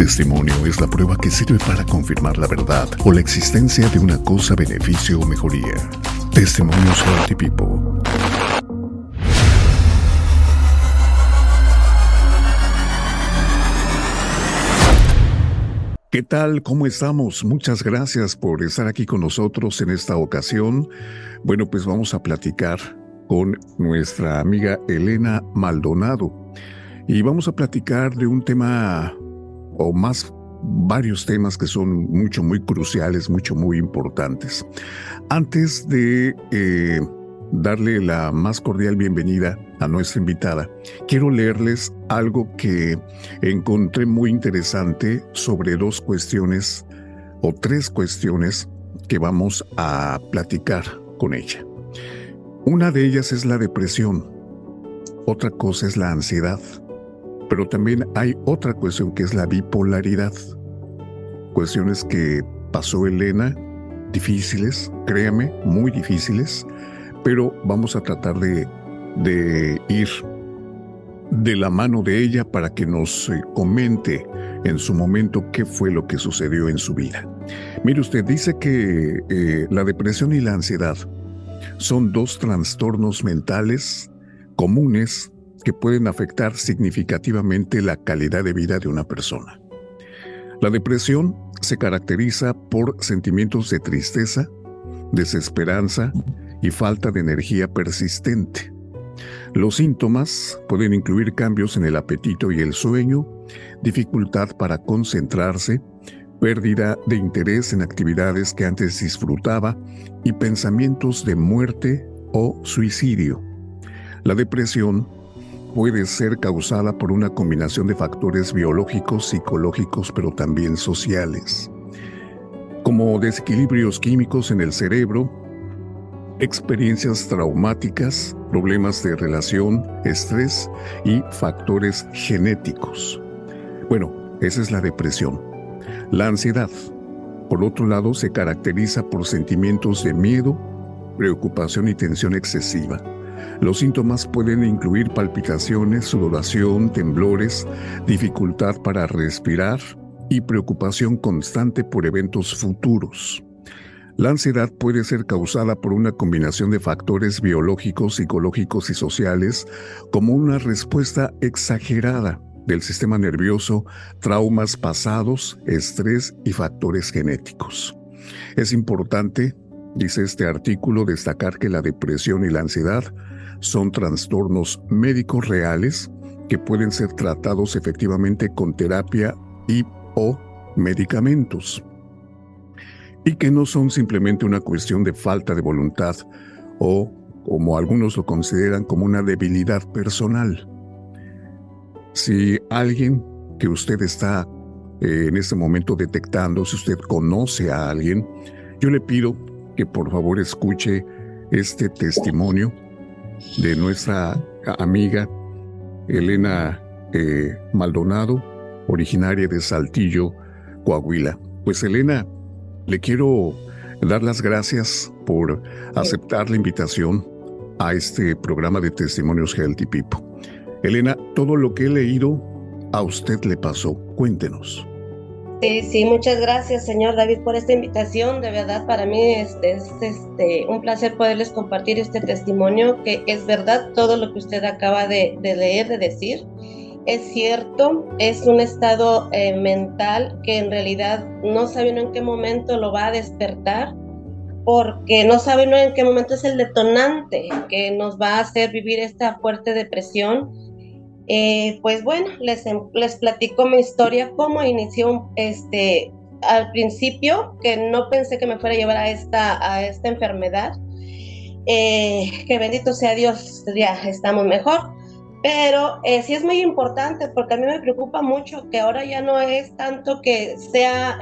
Testimonio es la prueba que sirve para confirmar la verdad o la existencia de una cosa, beneficio o mejoría. Testimonios Healthy People. ¿Qué tal? ¿Cómo estamos? Muchas gracias por estar aquí con nosotros en esta ocasión. Bueno, pues vamos a platicar con nuestra amiga Elena Maldonado y vamos a platicar de un tema o más varios temas que son mucho, muy cruciales, mucho, muy importantes. Antes de eh, darle la más cordial bienvenida a nuestra invitada, quiero leerles algo que encontré muy interesante sobre dos cuestiones o tres cuestiones que vamos a platicar con ella. Una de ellas es la depresión, otra cosa es la ansiedad pero también hay otra cuestión que es la bipolaridad. Cuestiones que pasó Elena, difíciles, créame, muy difíciles, pero vamos a tratar de, ir de la mano de ella para que nos eh, comente en su momento qué fue lo que sucedió en su vida. Mire usted, dice que eh, la depresión y la ansiedad son dos trastornos mentales comunes que pueden afectar significativamente la calidad de vida de una persona. La depresión se caracteriza por sentimientos de tristeza, desesperanza y falta de energía persistente. Los síntomas pueden incluir cambios en el apetito y el sueño, dificultad para concentrarse, pérdida de interés en actividades que antes disfrutaba y pensamientos de muerte o suicidio. La depresión puede ser causada por una combinación de factores biológicos, psicológicos, pero también sociales, como desequilibrios químicos en el cerebro, experiencias traumáticas, problemas de relación, estrés y factores genéticos. Bueno, esa es la depresión. La ansiedad, por otro lado, se caracteriza por sentimientos de miedo, preocupación y tensión excesiva los síntomas pueden incluir palpitaciones, sudoración, temblores, dificultad para respirar y preocupación constante por eventos futuros. La ansiedad puede ser causada por una combinación de factores biológicos, psicológicos y sociales, como una respuesta exagerada del sistema nervioso, traumas pasados, estrés y factores genéticos. Es importante, dice este artículo, destacar que la depresión y la ansiedad son trastornos médicos reales que pueden ser tratados efectivamente con terapia y o medicamentos y que no son simplemente una cuestión de falta de voluntad o, como algunos lo consideran, como una debilidad personal. Si alguien que usted está eh, en este momento detectando, si usted conoce a alguien, yo le pido que por favor escuche este testimonio de nuestra amiga Elena eh, Maldonado, originaria de Saltillo, Coahuila. Pues Elena, le quiero dar las gracias por aceptar la invitación a este programa de testimonios Healthy People. Elena, todo lo que he leído a usted le pasó. Cuéntenos. Sí, sí, muchas gracias, señor David, por esta invitación. De verdad, para mí este, es este, un placer poderles compartir este testimonio, que es verdad todo lo que usted acaba de, leer, de decir. Es cierto, es un estado eh, mental que en realidad no sabe uno en qué momento lo va a despertar, porque no sabe uno en qué momento es el detonante que nos va a hacer vivir esta fuerte depresión eh, pues bueno, les, les platico mi historia, cómo inició este, al principio, que no pensé que me fuera a llevar a esta, a esta enfermedad. Eh, que bendito sea Dios, ya estamos mejor. Pero eh, sí es muy importante porque a mí me preocupa mucho que ahora ya no es tanto que sea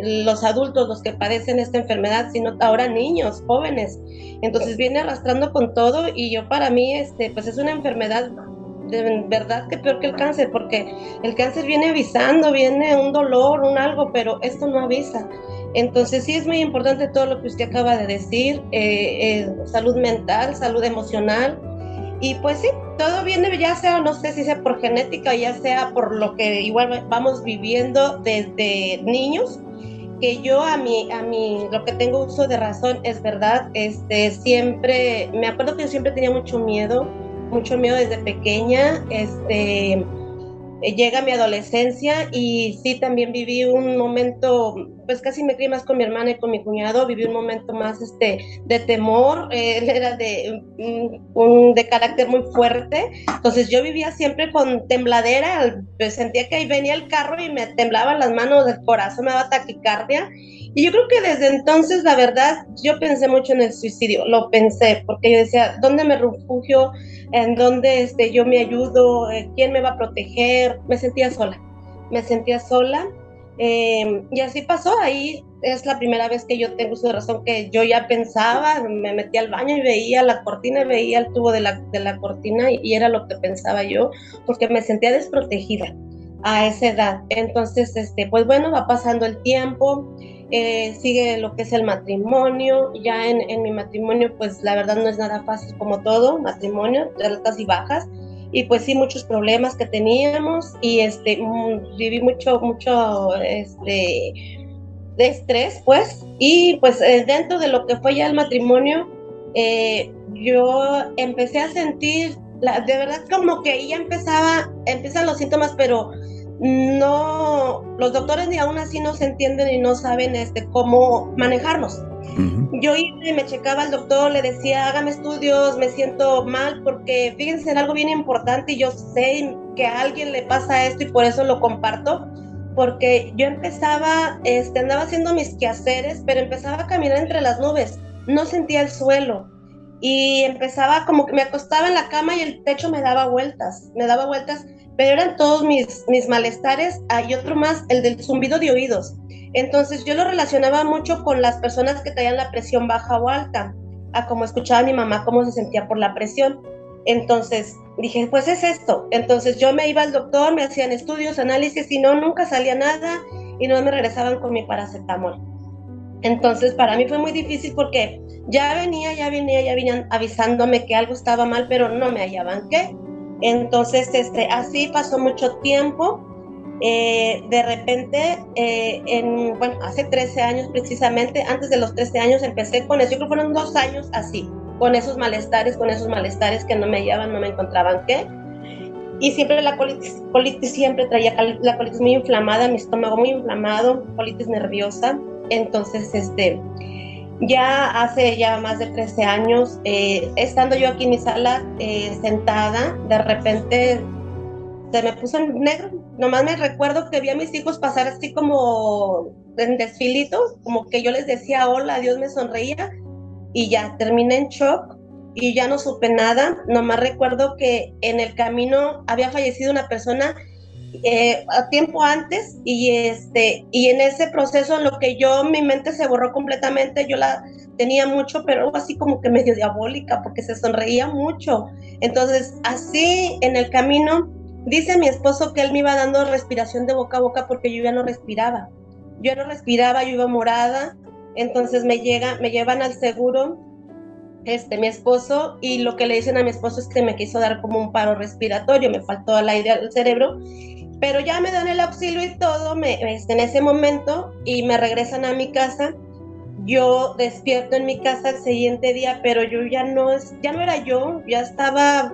los adultos los que padecen esta enfermedad, sino ahora niños, jóvenes. Entonces viene arrastrando con todo y yo para mí este, pues es una enfermedad de verdad que peor que el cáncer, porque el cáncer viene avisando, viene un dolor, un algo, pero esto no avisa. Entonces sí es muy importante todo lo que usted acaba de decir, eh, eh, salud mental, salud emocional, y pues sí, todo viene ya sea, no sé si sea por genética, ya sea por lo que igual vamos viviendo desde niños, que yo a mí, a mí, lo que tengo uso de razón es verdad, este, siempre, me acuerdo que yo siempre tenía mucho miedo, mucho miedo desde pequeña, este, llega mi adolescencia y sí, también viví un momento, pues casi me crié más con mi hermana y con mi cuñado, viví un momento más este, de temor, él era de, un, de carácter muy fuerte, entonces yo vivía siempre con tembladera, pues sentía que ahí venía el carro y me temblaban las manos, del corazón me daba taquicardia, y yo creo que desde entonces, la verdad, yo pensé mucho en el suicidio, lo pensé, porque yo decía, ¿dónde me refugio? en donde este, yo me ayudo, eh, quién me va a proteger, me sentía sola, me sentía sola. Em, y así pasó, ahí es la primera vez que yo tengo su razón que yo ya pensaba, me metí al baño y veía la cortina, y veía el tubo de la, de la cortina y, y, era lo que pensaba yo, porque me sentía desprotegida a esa edad. Entonces, este, pues bueno, va pasando el tiempo, eh, sigue lo que es el matrimonio. Ya en, en, mi matrimonio, pues la verdad no es nada fácil como todo, matrimonio, altas y bajas. Y pues sí, muchos problemas que teníamos y este, mm, viví mucho, mucho este, de estrés, pues. Y pues eh, dentro de lo que fue ya el matrimonio, eh, yo empecé a sentir, la, de verdad como que ya empezaba, empiezan los síntomas, pero no, los doctores ni aún así no se entienden y no saben este, cómo Yo iba y me checaba al doctor, le decía, hágame estudios, me siento mal, porque fíjense en algo bien importante y yo sé que a alguien le pasa esto y por eso lo comparto, porque yo empezaba, este, andaba haciendo mis quehaceres, pero empezaba a caminar entre las nubes, no sentía el suelo y empezaba como que me acostaba en la cama y el techo me daba vueltas, me daba vueltas pero eran todos mis, mis malestares. Hay otro más, el del zumbido de oídos. Entonces yo lo relacionaba mucho con las personas que traían la presión baja o alta, a como escuchaba a mi mamá cómo se sentía por la presión. Entonces dije, pues es esto. Entonces yo me iba al doctor, me hacían estudios, análisis y no, nunca salía nada y no me regresaban con mi paracetamol. Entonces para mí fue muy difícil porque ya venía, ya venía, ya venían avisándome que algo estaba mal, pero no me hallaban qué. Entonces, este, así pasó mucho tiempo. Eh, de repente, eh, en, bueno, hace 13 años precisamente, antes de los 13 años empecé con eso, yo creo que fueron dos años así, con esos malestares, con esos malestares que no me hallaban, no me encontraban qué. Y siempre la colitis, colitis siempre traía la colitis muy inflamada, mi estómago muy inflamado, colitis nerviosa. Entonces, este, ya hace ya más de 13 años, eh, estando yo aquí en mi sala eh, sentada, de repente se me puso en negro. Nomás me recuerdo que vi a mis hijos pasar así como en desfilitos, como que yo les decía hola, Dios me sonreía y ya terminé en shock y ya no supe nada. Nomás recuerdo que en el camino había fallecido una persona eh, a tiempo antes y este y en ese proceso en lo que yo mi mente se borró completamente yo la tenía mucho pero así como que medio diabólica porque se sonreía mucho. Entonces así en el camino dice mi esposo que él me iba dando respiración de boca a boca porque yo ya no respiraba. Yo no respiraba yo iba morada. Entonces me llega me llevan al seguro este, mi esposo y lo que le dicen a mi esposo es que me quiso dar como un paro respiratorio, me faltó el aire al cerebro pero ya me dan el auxilio y todo me, este, en ese momento y me regresan a mi casa. Yo despierto en mi casa el siguiente día, pero yo ya no, ya no era yo, ya estaba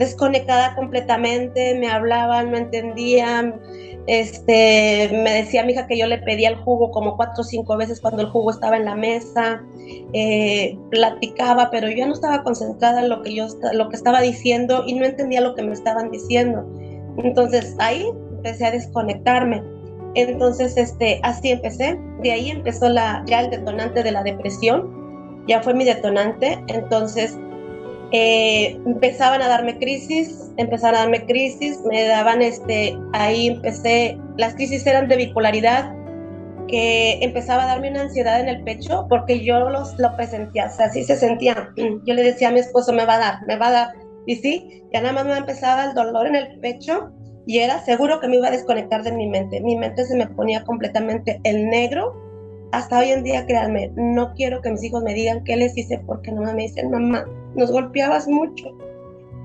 desconectada completamente, me hablaban, no entendían, este, me decía mi hija que yo le pedía el jugo como cuatro o cinco veces cuando el jugo estaba en la mesa, eh, platicaba, pero yo no estaba concentrada en lo que yo lo que estaba diciendo y no entendía lo que me estaban diciendo. Entonces ahí empecé a desconectarme. Entonces, este, así empecé. De ahí empezó la, ya el detonante de la depresión. Ya fue mi detonante. Entonces, eh, empezaban a darme crisis, empezaron a darme crisis, me daban, este, ahí empecé, las crisis eran de bipolaridad, que empezaba a darme una ansiedad en el pecho porque yo los, lo presentía, o sea, así se sentía. Yo le decía a mi esposo, me va a dar, me va a dar y sí, ya nada más me empezaba el dolor en el pecho y era seguro que me iba a desconectar de mi mente. Mi mente se me ponía completamente el negro. Hasta hoy en día, créanme, no quiero que mis hijos me digan qué les hice porque no me dicen, mamá, nos golpeabas mucho.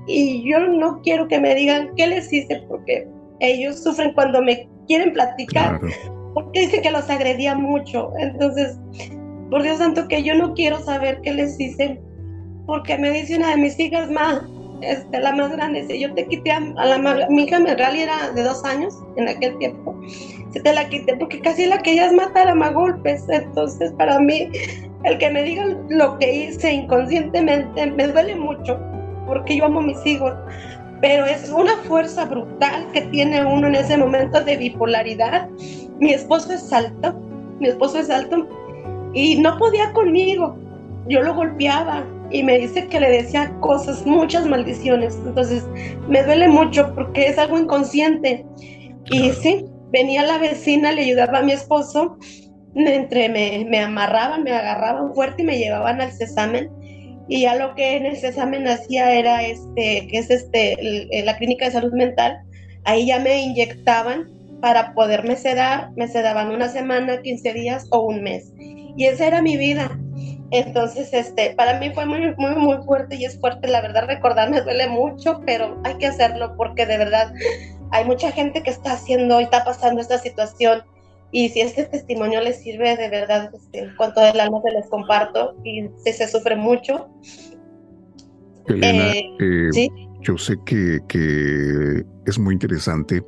y yo no quiero que me digan qué les hice porque ellos sufren cuando me quieren platicar porque dicen que los agredía mucho. Entonces, por Dios santo que yo no quiero saber qué les hice porque me dice una de mis hijas más, este, la más grande, si yo te quité a, la mi hija me era de dos años en aquel tiempo, se te la quité porque casi la que ellas mataron a golpes, entonces para mí el que me digan lo que hice inconscientemente me duele mucho porque yo amo a mis hijos, pero es una fuerza brutal que tiene uno en ese momento de bipolaridad. Mi esposo es alto, mi esposo es alto y no podía conmigo. Yo lo golpeaba y me dice que le decía cosas, muchas maldiciones. Entonces me duele mucho porque es algo inconsciente. Y sí, venía la vecina, le ayudaba a mi esposo, entre me, me amarraban, me agarraban fuerte y me llevaban al cesamen y ya lo que en ese examen hacía era este, que es este, la clínica de salud mental, ahí ya me inyectaban para poderme sedar, me sedaban una semana, 15 días o un mes. Y esa era mi vida. Entonces, este, para mí fue muy, muy, muy fuerte y es fuerte, la verdad, recordar me duele mucho, pero hay que hacerlo porque de verdad hay mucha gente que está haciendo y está pasando esta situación y si este testimonio les sirve, de verdad, este, con todo el alma se les comparto y si se sufre mucho. Elena, eh, eh, yo sé que, que es muy interesante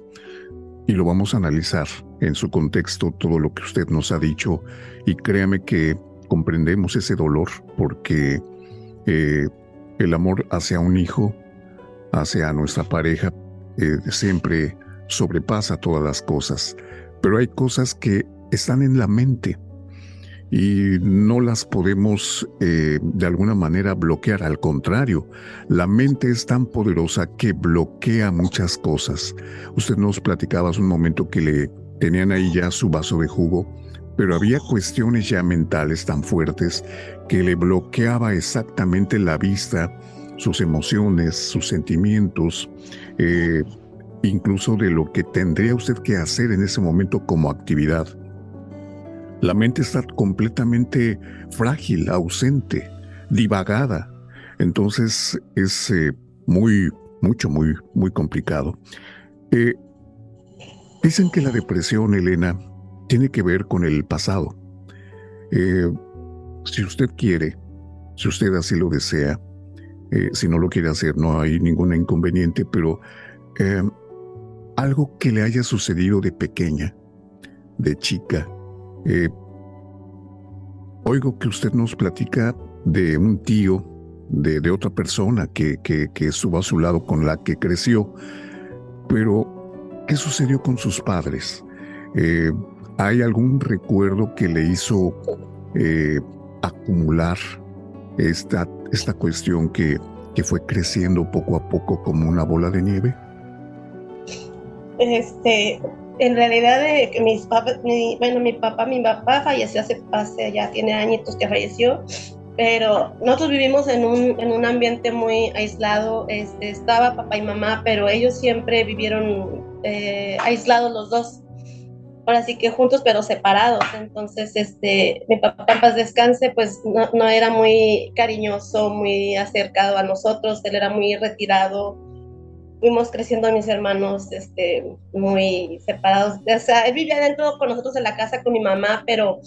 y lo vamos a analizar en su contexto, todo lo que usted nos ha dicho, y créame que comprendemos ese dolor porque eh, el amor hacia un hijo, hacia nuestra pareja, siempre sobrepasa todas las cosas pero hay cosas que están en la mente y no las podemos eh, de alguna manera bloquear. Al contrario, la mente es tan poderosa que bloquea muchas cosas. Usted nos platicaba hace un momento que le tenían ahí ya su vaso de jugo, pero había cuestiones ya mentales tan fuertes que le bloqueaba exactamente la vista, sus emociones, sus sentimientos. Eh, incluso de lo que tendría usted que hacer en ese momento como actividad. La mente está completamente frágil, ausente, divagada. Entonces es eh, muy, mucho, muy, muy complicado. Eh, dicen que la depresión, Elena, tiene que ver con el pasado. Eh, si usted quiere, si usted así lo desea, si no lo quiere hacer, no hay ningún inconveniente, pero algo que le haya sucedido de pequeña, de chica. Eh, oigo que usted nos platica de un tío, de, otra persona que, estuvo a su lado con la que creció, pero ¿qué sucedió con sus padres? Eh, ¿Hay algún recuerdo que le hizo eh, acumular esta, esta cuestión que, que fue creciendo poco a poco como una bola de nieve? este, en realidad que mis papás, bueno, mi papá, mi papá falleció hace, hace ya tiene añitos que falleció, pero nosotros vivimos en un, en un ambiente muy aislado, este, estaba papá y mamá, pero ellos siempre vivieron eh, aislados los dos, ahora sí que juntos pero separados, entonces este, mi papá en paz descanse, pues no, no era muy cariñoso, muy acercado a nosotros, él era muy retirado, fuimos creciendo mis hermanos este, muy separados. O sea, él vivía dentro con nosotros en la casa con mi mamá, pero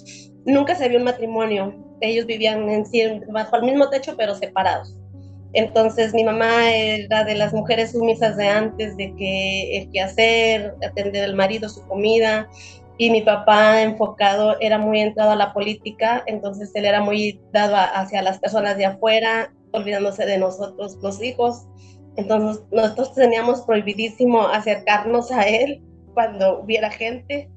nunca se vio un matrimonio. Ellos vivían en sí, bajo el mismo techo, pero separados. Entonces mi mamá era de las mujeres sumisas de antes, de que el que hacer, atender al marido, su comida, y mi papá enfocado era muy entrado a la política, entonces él era muy dado hacia las personas de afuera, olvidándose de nosotros los hijos. Entonces nosotros teníamos prohibidísimo acercarnos a él cuando hubiera gente.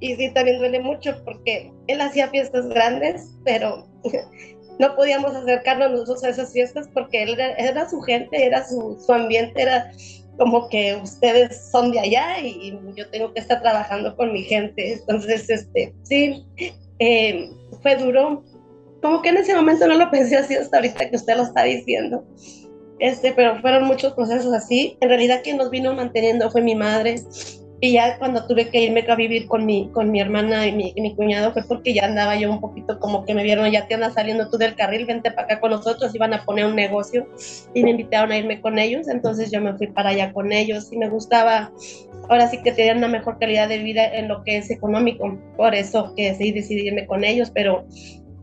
Y sí, también duele mucho porque él hacía fiestas grandes, pero no podíamos acercarnos nosotros a esas fiestas porque él era, su gente, era su, su, ambiente, era como que ustedes son de allá y, yo tengo que estar trabajando con mi gente. Entonces, este, sí, eh, fue duro. Como que en ese momento no lo pensé así hasta ahorita que usted lo está diciendo. Este, pero fueron muchos procesos así. En realidad quien nos vino manteniendo fue mi madre. Y ya cuando tuve que irme a vivir con mi, con mi hermana y mi, mi, cuñado fue porque ya andaba yo un poquito como que me vieron, ya te andas saliendo tú del carril, vente para acá con nosotros, iban a poner un negocio y me invitaron a irme con ellos, entonces yo me fui para allá con ellos y me gustaba, ahora sí que tenían una mejor calidad de vida en lo que es económico, por eso que sí decidí irme con ellos, pero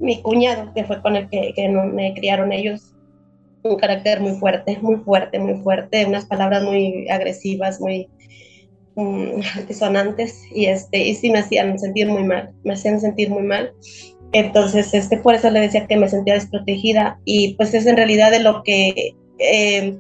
mi cuñado, que fue con el que, que me criaron ellos, un carácter muy fuerte, muy fuerte, muy fuerte, unas palabras muy agresivas, muy um, disonantes y este y sí me hacían sentir muy mal, me hacían sentir muy mal. Entonces, este, por eso le decía que me sentía desprotegida y pues es en realidad de lo que eh,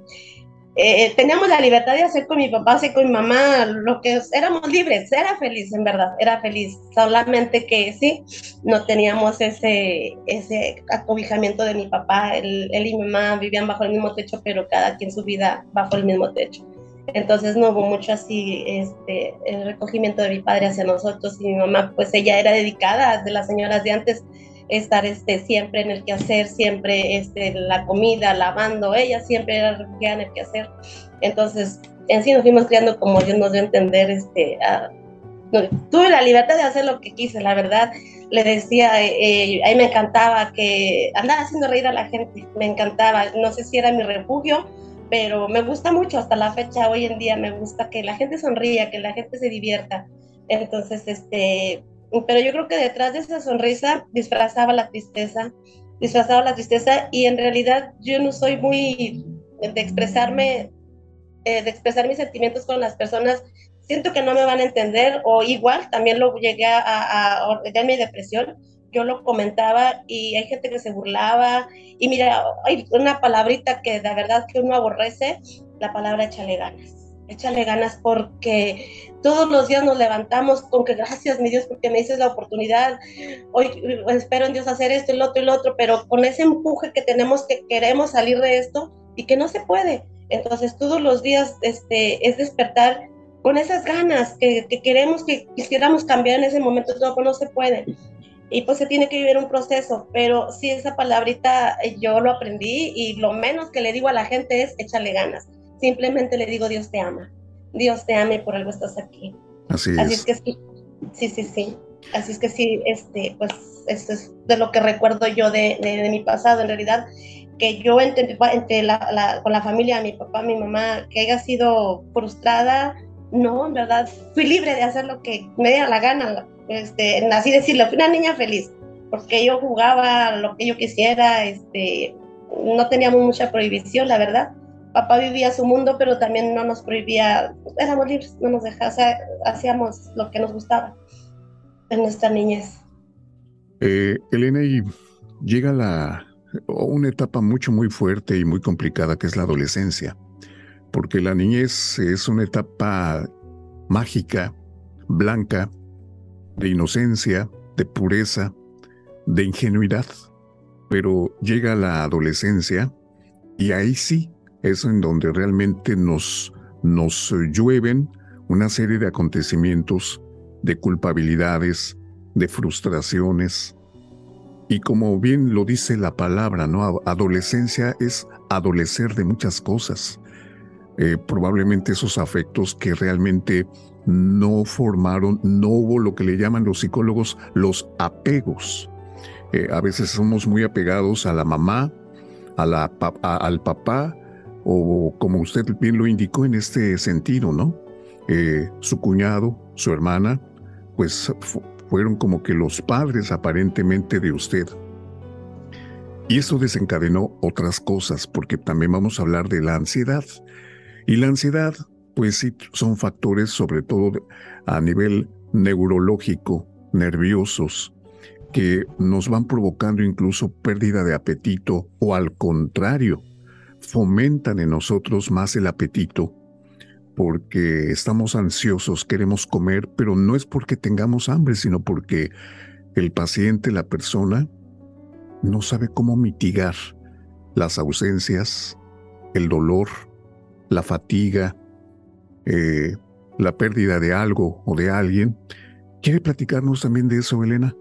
eh, teníamos la libertad de hacer con mi papá, hacer con mi mamá, lo que éramos libres, era feliz en verdad, era feliz, solamente que sí, no teníamos ese, ese acobijamiento de mi papá, él, él y mi mamá vivían bajo el mismo techo, pero cada quien su vida bajo el mismo techo. Entonces no hubo mucho así este, el recogimiento de mi padre hacia nosotros y mi mamá, pues ella era dedicada de las señoras de antes, estar este, siempre en el quehacer, siempre este, la comida, lavando, ella siempre era refugiada en el quehacer. Entonces, en sí nos fuimos criando como Dios nos dio a entender, este, tuve la libertad de hacer lo que quise, la verdad. Le decía, eh, a mí me encantaba que andaba haciendo reír a la gente, me encantaba, no sé si era mi refugio, pero me gusta mucho hasta la fecha, hoy en día me gusta que la gente sonría, que la gente se divierta. Entonces, este, pero yo creo que detrás de esa sonrisa disfrazaba la tristeza, disfrazaba la tristeza y en realidad yo no soy muy de expresarme, eh, de expresar mis sentimientos con las personas, siento que no me van a entender o igual también lo llegué a, a, a mi depresión, yo lo comentaba y hay gente que se burlaba y mira, hay una palabrita que de verdad que uno aborrece, la palabra échale ganas échale ganas porque todos los días nos levantamos con que gracias, mi Dios, porque me dices la oportunidad. Hoy espero en Dios hacer esto, el otro, el otro, pero con ese empuje que tenemos que queremos salir de esto y que no se puede. Entonces, todos los días este, es despertar con esas ganas que, queremos, que quisiéramos cambiar en ese momento, todo, pero no se puede. Y pues se tiene que vivir un proceso, pero sí, esa palabrita eh, yo lo aprendí y lo menos que le digo a la gente es échale ganas Simplemente le digo, Dios te ama. Dios te ama y por algo estás aquí. Así es. Así es que sí, sí, sí, sí. Así es que sí, este, pues esto es de lo que recuerdo yo de, de, mi pasado, en realidad, que yo entre, entre la, con la familia, mi papá, mi mamá, que haya sido frustrada, no, en verdad, fui libre de hacer lo que me diera la gana, este, así decirlo, fui una niña feliz, porque yo jugaba lo que yo quisiera, este, no teníamos mucha prohibición, la verdad, papá vivía su mundo, pero también no nos prohibía, éramos libres, no nos dejaba, hacíamos lo que nos gustaba en nuestra niñez. Eh, Elena, y llega la, una etapa mucho, muy fuerte y muy complicada que es la adolescencia, porque la niñez es una etapa mágica, blanca, de inocencia, de pureza, de ingenuidad, pero llega la adolescencia y ahí sí es en donde realmente nos, nos llueven una serie de acontecimientos, de culpabilidades, de frustraciones. Y como bien lo dice la palabra, ¿no? Adolescencia es adolecer de muchas cosas. Eh, probablemente esos afectos que realmente no formaron, no hubo lo que le llaman los psicólogos los apegos. Eh, a veces somos muy apegados a la mamá, a la, al papá, o como usted bien lo indicó en este sentido, ¿no? Eh, su cuñado, su hermana, pues fueron como que los padres aparentemente de usted. Y eso desencadenó otras cosas, porque también vamos a hablar de la ansiedad. Y la ansiedad, pues sí, son factores sobre todo a nivel neurológico, nerviosos, que nos van provocando incluso pérdida de apetito o al contrario, fomentan en nosotros más el apetito porque estamos ansiosos, queremos comer, pero no es porque tengamos hambre, sino porque el paciente, la persona, no sabe cómo mitigar las ausencias, el dolor, la fatiga, eh, la pérdida de algo o de alguien. ¿Quiere platicarnos también de eso, Elena?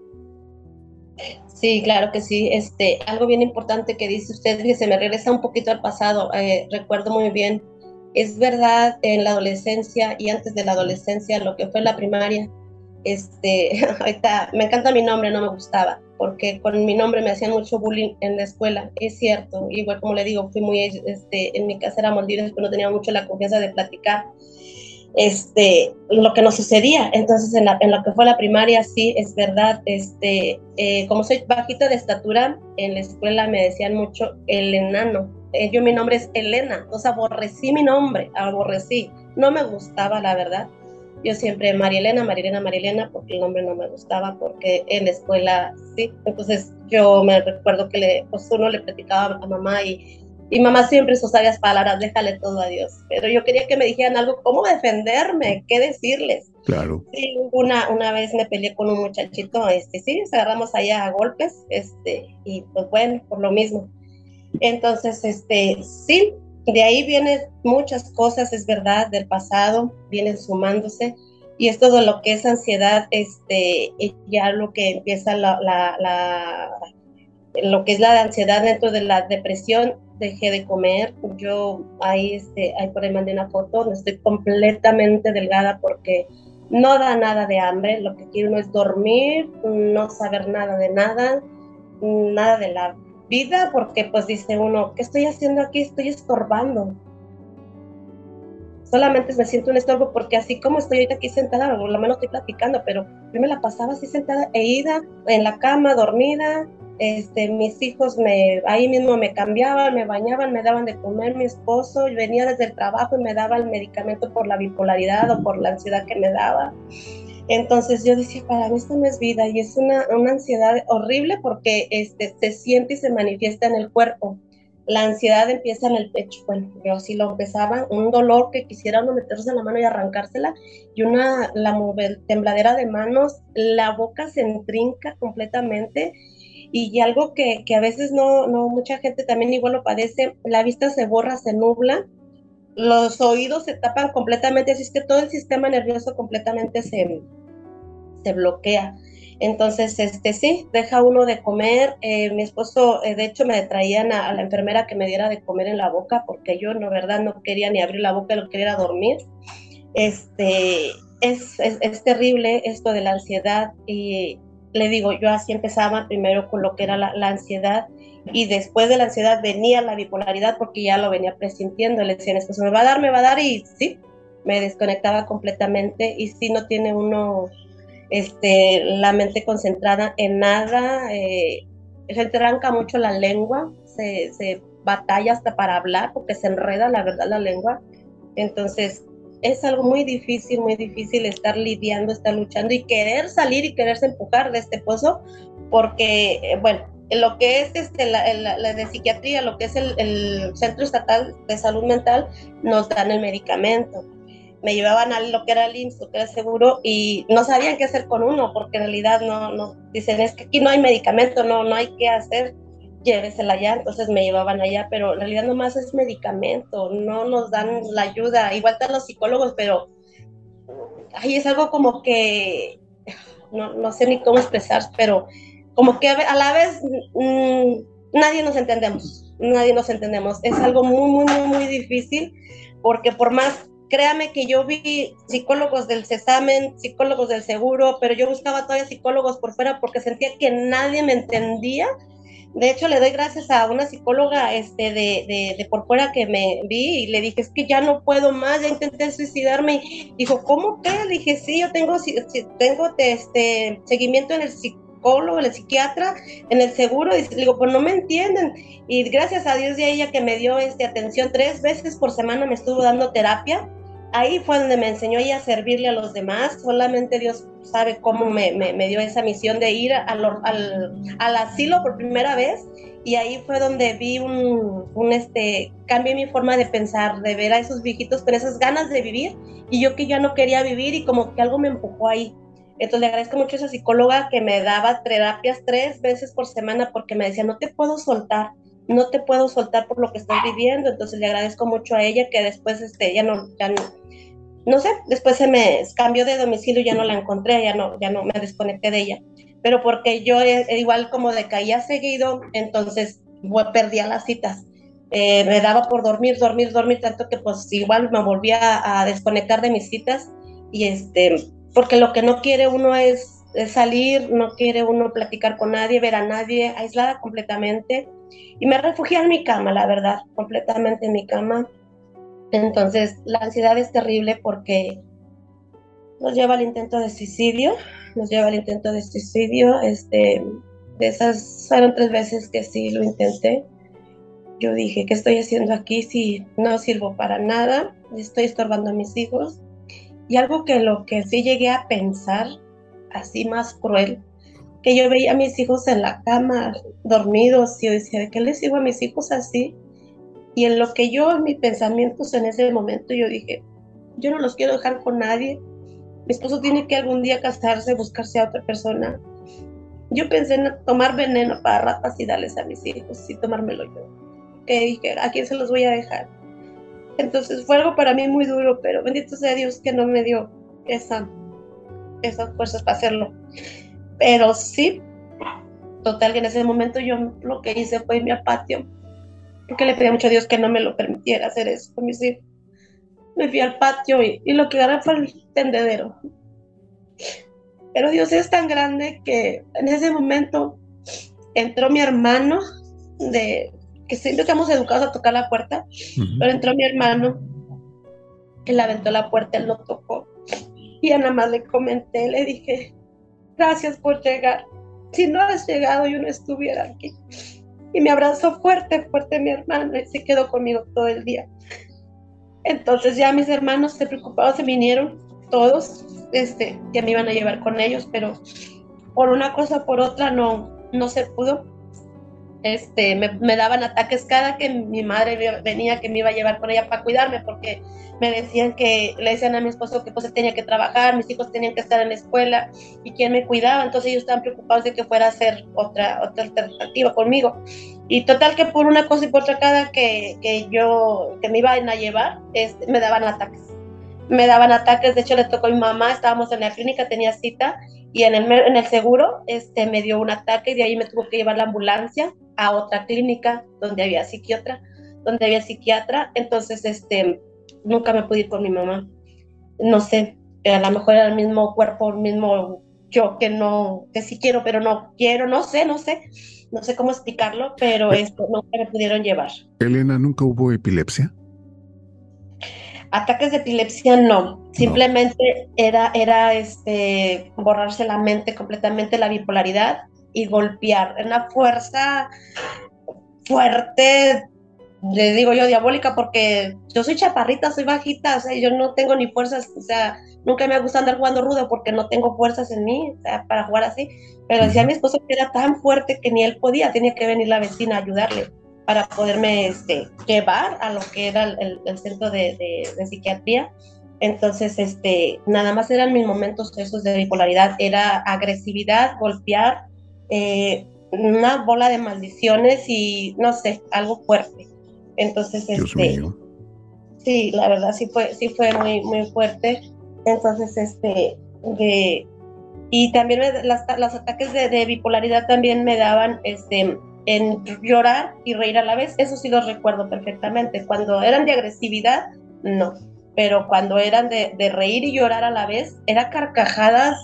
Sí, claro que sí. Este, algo bien importante que dice usted, que se me regresa un poquito al pasado. Eh, recuerdo muy bien Es verdad, en la adolescencia y antes de la adolescencia, lo que fue la primaria, este, ahorita me encanta mi nombre, no me gustaba, porque con mi nombre me hacían mucho bullying en la escuela, es cierto, igual como le digo, fui muy, este, en mi casa era pero no tenía mucho la confianza de platicar, este, lo que nos sucedía. Entonces, en, lo que fue la primaria, sí, es verdad, este, eh, como soy bajita de estatura, en la escuela me decían mucho el enano. Eh, yo mi nombre es Elena, sea, aborrecí mi nombre, aborrecí. No me gustaba, la verdad. Yo siempre María Elena, María Elena, María Elena, porque el nombre no me gustaba, porque en la escuela sí. Entonces yo me recuerdo que le, pues uno le platicaba a mamá y y mamá siempre sus sabias palabras, déjale todo a Dios. Pero yo quería que me dijeran algo, cómo defenderme, qué decirles. Claro. Sí, una, una vez me peleé con un muchachito, este, sí, nos agarramos allá a golpes, este, y pues bueno, por lo mismo. Entonces, este, sí, de ahí vienen muchas cosas, es verdad, del pasado, vienen sumándose. Y es todo lo que es ansiedad, este, ya lo que empieza la, lo que es la ansiedad dentro de la depresión, dejé de comer. Yo ahí, este, ahí por ahí mandé una foto, estoy completamente delgada porque no da nada de hambre. Lo que quiero es dormir, no saber nada de nada, nada de la vida, porque pues dice uno, ¿qué estoy haciendo aquí? Estoy estorbando. Solamente me siento un estorbo porque así como estoy ahorita aquí sentada, por lo menos estoy platicando, pero yo me la pasaba así sentada e ida en la cama, dormida, este, mis hijos me, ahí mismo me cambiaban, me bañaban, me daban de comer mi esposo, venía desde el trabajo y me daba el medicamento por la bipolaridad o por la ansiedad que me daba. Entonces yo decía, para mí esto no es vida y es una, una ansiedad horrible porque este, se siente y se manifiesta en el cuerpo. La ansiedad empieza en el pecho. Bueno, yo lo empezaba, un dolor que quisiera uno meterse en la mano y arrancársela y una la tembladera de manos, la boca se entrinca completamente y algo que, que, a veces no, no, mucha gente también igual lo padece, la vista se borra, se nubla, los oídos se tapan completamente, así es que todo el sistema nervioso completamente se, se bloquea. Entonces, este sí, deja uno de comer. Eh, mi esposo, eh, de hecho, me traían a, la enfermera que me diera de comer en la boca, porque yo, no verdad, no quería ni abrir la boca, lo que quería dormir. Este, es, es, es, terrible esto de la ansiedad y le digo, yo así empezaba primero con lo que era la, ansiedad y después de la ansiedad venía la bipolaridad porque ya lo venía presintiendo, le decían, esto se me va a dar, me va a dar y sí, me desconectaba completamente y si no tiene uno este, la mente concentrada en nada, eh, se tranca mucho la lengua, se, se batalla hasta para hablar porque se enreda la verdad la lengua, entonces es algo muy difícil, muy difícil estar lidiando, estar luchando y querer salir y quererse empujar de este pozo, porque, eh, bueno, lo que es este, la, de psiquiatría, lo que es el, Centro Estatal de Salud Mental, nos dan el medicamento. Me llevaban a lo que era el IMSS, lo que era el seguro, y no sabían qué hacer con uno, porque en realidad no, no, dicen, es que aquí no hay medicamento, no, no hay qué hacer llévesela allá, entonces me llevaban allá, pero en realidad nomás es medicamento, no nos dan la ayuda, igual están los psicólogos, pero ahí es algo como que, no, no, sé ni cómo expresar, pero como que a la vez mm, nadie nos entendemos, nadie nos entendemos, es algo muy, muy, muy, muy difícil, porque por más créame que yo vi psicólogos del cesamen, psicólogos del seguro, pero yo buscaba todavía psicólogos por fuera porque sentía que nadie me entendía de hecho, le doy gracias a una psicóloga este, de, de, por fuera que me vi y le dije, es que ya no puedo más, ya intenté suicidarme. Y dijo, ¿cómo que? Le dije, sí, yo tengo, tengo este, seguimiento en el psicólogo, en el psiquiatra, en el seguro. Y digo, pues no me entienden. Y gracias a Dios de ella que me dio este, atención tres veces por semana, me estuvo dando terapia ahí fue donde me enseñó ella a servirle a los demás. Solamente Dios sabe cómo me, dio esa misión de ir al, asilo por primera vez. Y ahí fue donde vi un, un, este, cambié mi forma de pensar, de ver a esos viejitos con esas ganas de vivir y yo que ya no quería vivir y como que algo me empujó ahí. Entonces le agradezco mucho a esa psicóloga que me daba terapias tres veces por semana porque me decía, no te puedo soltar, no te puedo soltar por lo que estás viviendo. Entonces le agradezco mucho a ella que después este, ya no, ya no, no sé, después se me cambió de domicilio, ya no la encontré, ya no, ya no me desconecté de ella. Pero porque yo eh, igual como decaía seguido, entonces perdía las citas. eh, me daba por dormir, dormir, dormir, tanto que pues igual me volvía a, desconectar de mis citas y este, porque lo que no quiere uno es, es, salir, no quiere uno platicar con nadie, ver a nadie, aislada completamente y me refugié en mi cama, la verdad, completamente en mi cama. Entonces la ansiedad es terrible porque nos lleva al intento de suicidio, nos lleva al intento de suicidio, este, de esas fueron tres veces que sí lo intenté yo dije, ¿qué estoy haciendo aquí si no sirvo para nada? Estoy estorbando a mis hijos. Y algo que lo que sí llegué a pensar, así más cruel, que yo veía a mis hijos en la cama, dormidos, y yo decía, ¿de qué les digo a mis hijos así? Y en lo que yo, en mis pensamientos en ese momento, yo dije, yo no los quiero dejar con nadie. Mi esposo tiene que algún día casarse, buscarse a otra persona. Yo pensé en tomar veneno para ratas y darles a mis hijos y tomármelo yo que dije, ¿a quién se los voy a dejar? Entonces fue algo para mí muy duro, pero bendito sea Dios que no me dio esa, esas fuerzas para hacerlo. Pero sí, total, que en ese momento yo lo que hice fue irme al patio, porque le pedí mucho a Dios que no me lo permitiera hacer eso con mis hijos. Me fui al patio y, y lo que agarré fue el tendedero. Pero Dios es tan grande que en ese momento entró mi hermano de, que siempre estamos educados a tocar la puerta, pero entró mi hermano, él aventó la puerta, él lo tocó. Y a nada más le comenté, le dije, gracias por llegar. Si no has llegado, yo no estuviera aquí. Y me abrazó fuerte, fuerte mi hermano, y se quedó conmigo todo el día. Entonces ya mis hermanos se preocupados, se vinieron todos, este, que me iban a llevar con ellos, pero por una cosa por otra no, no se pudo este, me, daban ataques cada que mi madre venía que me iba a llevar con ella para cuidarme porque me decían que le decían a mi esposo que pues tenía que trabajar, mis hijos tenían que estar en la escuela y quién me cuidaba, entonces ellos estaban preocupados de que fuera a hacer otra, otra alternativa conmigo. Y total que por una cosa y por otra cada que, que yo, que me iban a llevar, este, me daban ataques. Me daban ataques, de hecho le tocó a mi mamá, estábamos en la clínica, tenía cita y en el, en el seguro este, me dio un ataque y de ahí me tuvo que llevar la ambulancia a otra clínica donde había psiquiatra, donde había psiquiatra, entonces este, nunca me pude ir con mi mamá. No sé, a lo mejor era el mismo cuerpo, el mismo yo que no, que sí quiero, pero no quiero, no sé, no sé, no sé cómo explicarlo, pero esto nunca me pudieron llevar. Elena, ¿nunca hubo epilepsia? Ataques de epilepsia no, simplemente era, era este, borrarse la mente completamente, la bipolaridad y golpear. Una fuerza fuerte, le digo yo diabólica, porque yo soy chaparrita, soy bajita, o sea, yo no tengo ni fuerzas, o sea, nunca me gusta andar jugando rudo porque no tengo fuerzas en mí, o sea, para jugar así. Pero decía mi esposo que era tan fuerte que ni él podía, tenía que venir la vecina a ayudarle para poderme este, llevar a lo que era el, centro de, de, psiquiatría. Entonces, este, nada más eran mis momentos esos de bipolaridad, era agresividad, golpear, eh, una bola de maldiciones y no sé, algo fuerte. Entonces, este, sí, la verdad sí fue, sí fue muy, muy fuerte. Entonces, este, de, y también las, los ataques de, bipolaridad también me daban, este, en llorar y reír a la vez. Eso sí los recuerdo perfectamente. Cuando eran de agresividad, no. Pero cuando eran de, de reír y llorar a la vez, eran carcajadas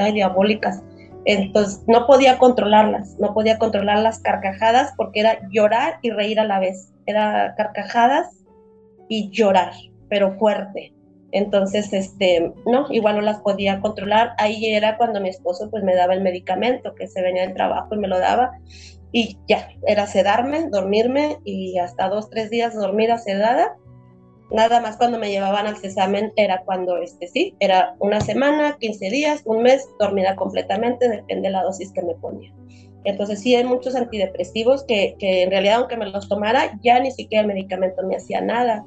ay, diabólicas. Entonces no podía controlarlas, no podía controlar las carcajadas porque era llorar y reír a la vez. Era carcajadas y llorar, pero fuerte. Entonces, este, no, igual no las podía controlar. Ahí era cuando mi esposo pues me daba el medicamento que se venía del trabajo y me lo daba. Y ya, era sedarme, dormirme y hasta dos, tres días dormir a sedada Nada más cuando me llevaban al examen era cuando, este, sí, era una semana, 15 días, un mes, dormida completamente, depende de la dosis que me ponía. Entonces sí hay muchos antidepresivos que, que en realidad aunque me los tomara, ya ni siquiera el medicamento me hacía nada.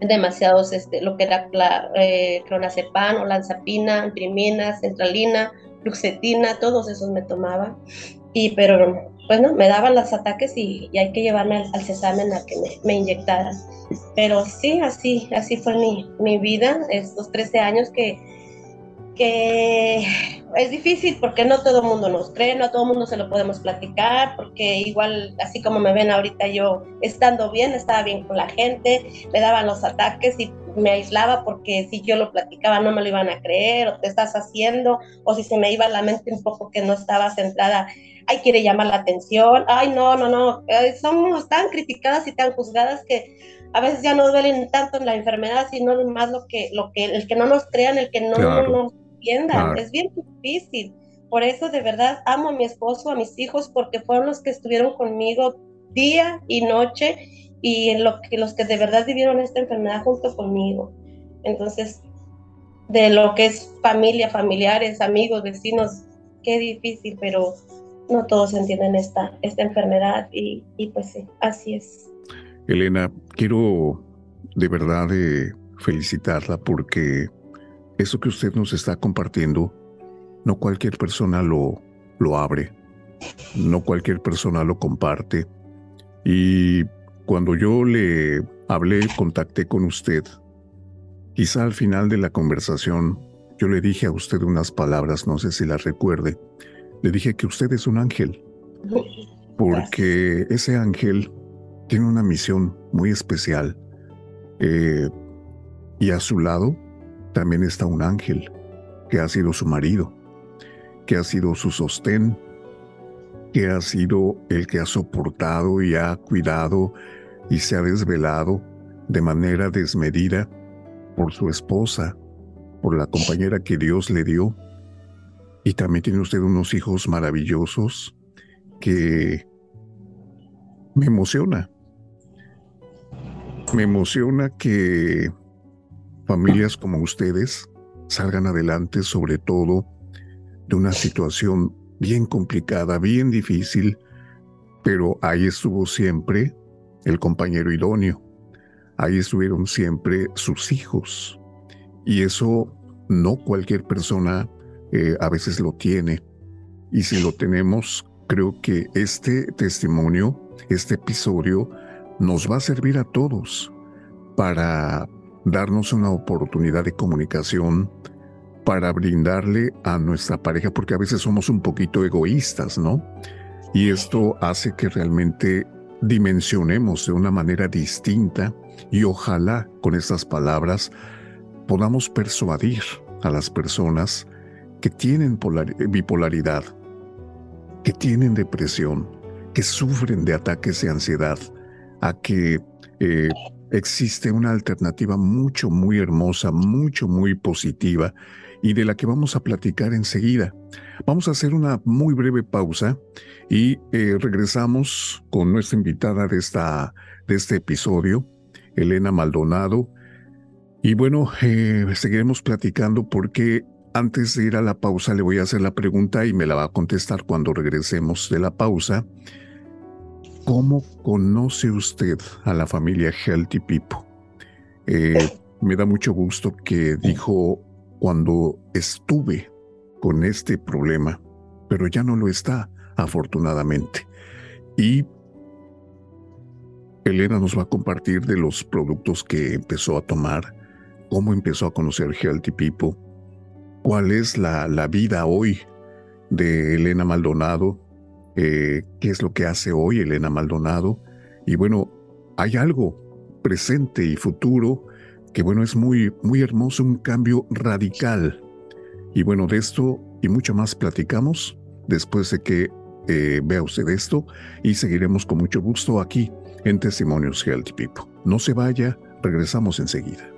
Demasiados, este, lo que era la, eh, clonazepam o lanzapina, imprimina, centralina, fluxetina, todos esos me tomaba. Y pero bueno, me daban los ataques y, hay que llevarme al, al a que me, inyectaran. Pero sí, así, así fue mi, mi, vida, estos 13 años que, que es difícil porque no todo el mundo nos cree, no a todo el mundo se lo podemos platicar, porque igual, así como me ven ahorita yo estando bien, estaba bien con la gente, me daban los ataques y me aislaba porque si yo lo platicaba no me lo iban a creer, o te estás haciendo, o si se me iba la mente un poco que no estaba centrada, ay, quiere llamar la atención, ay, no, no, no, somos tan criticadas y tan juzgadas que a veces ya no duelen tanto en la enfermedad, sino más lo que, lo que, el que no nos crean, el que no nos entiendan, es bien difícil. Por eso de verdad amo a mi esposo, a mis hijos, porque fueron los que estuvieron conmigo día y noche y en lo que, los que de verdad vivieron esta enfermedad junto conmigo. Entonces, de lo que es familia, familiares, amigos, vecinos, qué difícil, pero no todos entienden esta, esta enfermedad y, y pues sí, así es. Elena, quiero de verdad eh, felicitarla porque eso que usted nos está compartiendo, no cualquier persona lo, lo abre, no cualquier persona lo comparte. Y cuando yo le hablé, contacté con usted, quizá al final de la conversación, yo le dije a usted unas palabras, no sé si las recuerde. Le dije que usted es un ángel, porque ese ángel tiene una misión muy especial. Eh, y a su lado también está un ángel que ha sido su marido, que ha sido su sostén, que ha sido el que ha soportado y ha cuidado y se ha desvelado de manera desmedida por su esposa, por la compañera que Dios le dio. Y también tiene usted unos hijos maravillosos que me emociona. Me emociona que familias como ustedes salgan adelante, sobre todo de una situación bien complicada, bien difícil, pero ahí estuvo siempre el compañero idóneo, ahí estuvieron siempre sus hijos, y eso no cualquier persona eh, a veces lo tiene, y si lo tenemos, creo que este testimonio, este episodio, nos va a servir a todos para darnos una oportunidad de comunicación para brindarle a nuestra pareja, porque a veces somos un poquito egoístas, ¿no? Y esto hace que realmente dimensionemos de una manera distinta y ojalá con estas palabras podamos persuadir a las personas que tienen bipolaridad, que tienen depresión, que sufren de ataques de ansiedad, a que eh, existe una alternativa mucho, muy hermosa, mucho, muy positiva y de la que vamos a platicar enseguida. Vamos a hacer una muy breve pausa y eh, regresamos con nuestra invitada de, esta, de este episodio, Elena Maldonado. Y bueno, eh, seguiremos platicando porque antes de ir a la pausa le voy a hacer la pregunta y me la va a contestar cuando regresemos de la pausa. ¿Cómo conoce usted a la familia Healthy People? Eh, me da mucho gusto que dijo cuando estuve con este problema, pero ya no lo está, afortunadamente. Y Elena nos va a compartir de los productos que empezó a tomar, cómo empezó a conocer Healthy People, cuál es la, la vida hoy de Elena Maldonado, eh, qué es lo que hace hoy Elena Maldonado. Y bueno, hay algo presente y futuro que bueno, es muy, muy hermoso, un cambio radical. Y bueno, de esto y mucho más platicamos después de que eh, vea usted esto y seguiremos con mucho gusto aquí en Testimonios Healthy People. No se vaya, regresamos enseguida.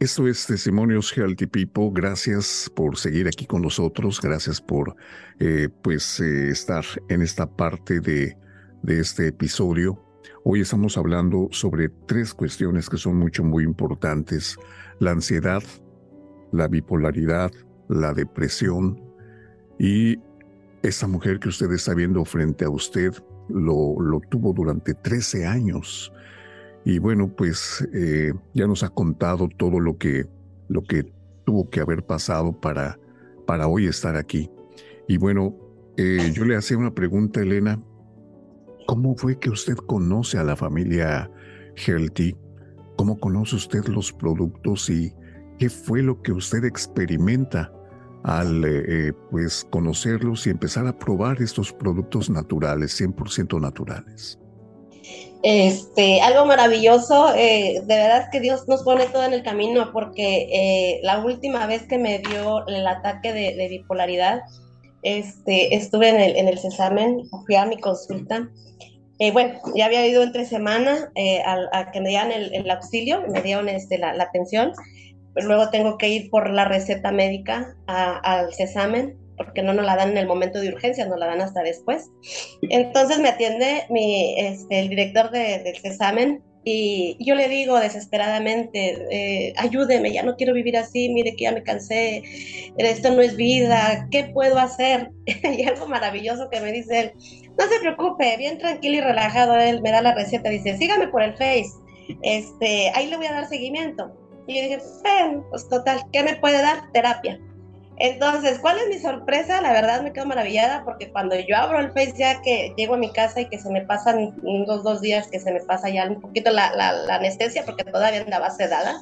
esto es Testimonios Healthy People. Gracias por seguir aquí con nosotros. Gracias por eh, pues eh, estar en esta parte de, de este episodio. Hoy estamos hablando sobre tres cuestiones que son mucho, muy importantes. La ansiedad, la bipolaridad, la depresión y esa mujer que usted está viendo frente a usted lo, lo tuvo durante 13 años. Y bueno, pues eh, ya nos ha contado todo lo que, lo que tuvo que haber pasado para, para hoy estar aquí. Y bueno, eh, yo le hacía una pregunta, Elena. ¿Cómo fue que usted conoce a la familia Healthy? ¿Cómo conoce usted los productos y qué fue lo que usted experimenta al eh, pues conocerlos y empezar a probar estos productos naturales, 100% naturales? Este, algo maravilloso, eh, de verdad que Dios nos pone todo en el camino, porque eh, la última vez que me dio el ataque de, bipolaridad, este, estuve en el, en el cesamen, fui a mi consulta. Eh, bueno, ya había ido entre semana a, que me dieran el, auxilio, me dieron este, la, atención, pero luego tengo que ir por la receta médica al cesamen porque no nos la dan en el momento de urgencia, nos la dan hasta después. Entonces me atiende mi, este, el director de, del examen y yo le digo desesperadamente, eh, ayúdeme, ya no quiero vivir así, mire que ya me cansé, esto no es vida, ¿qué puedo hacer? y algo maravilloso que me dice él, no se preocupe, bien tranquilo y relajado, él me da la receta, dice, sígame por el Face, este, ahí le voy a dar seguimiento. Y yo dije, pues total, ¿qué me puede dar? Terapia. Entonces, ¿cuál es mi sorpresa? La verdad me quedo maravillada porque cuando yo abro el Face ya que llego a mi casa y que se me pasan unos dos días que se me pasa ya un poquito la, anestesia porque todavía andaba sedada,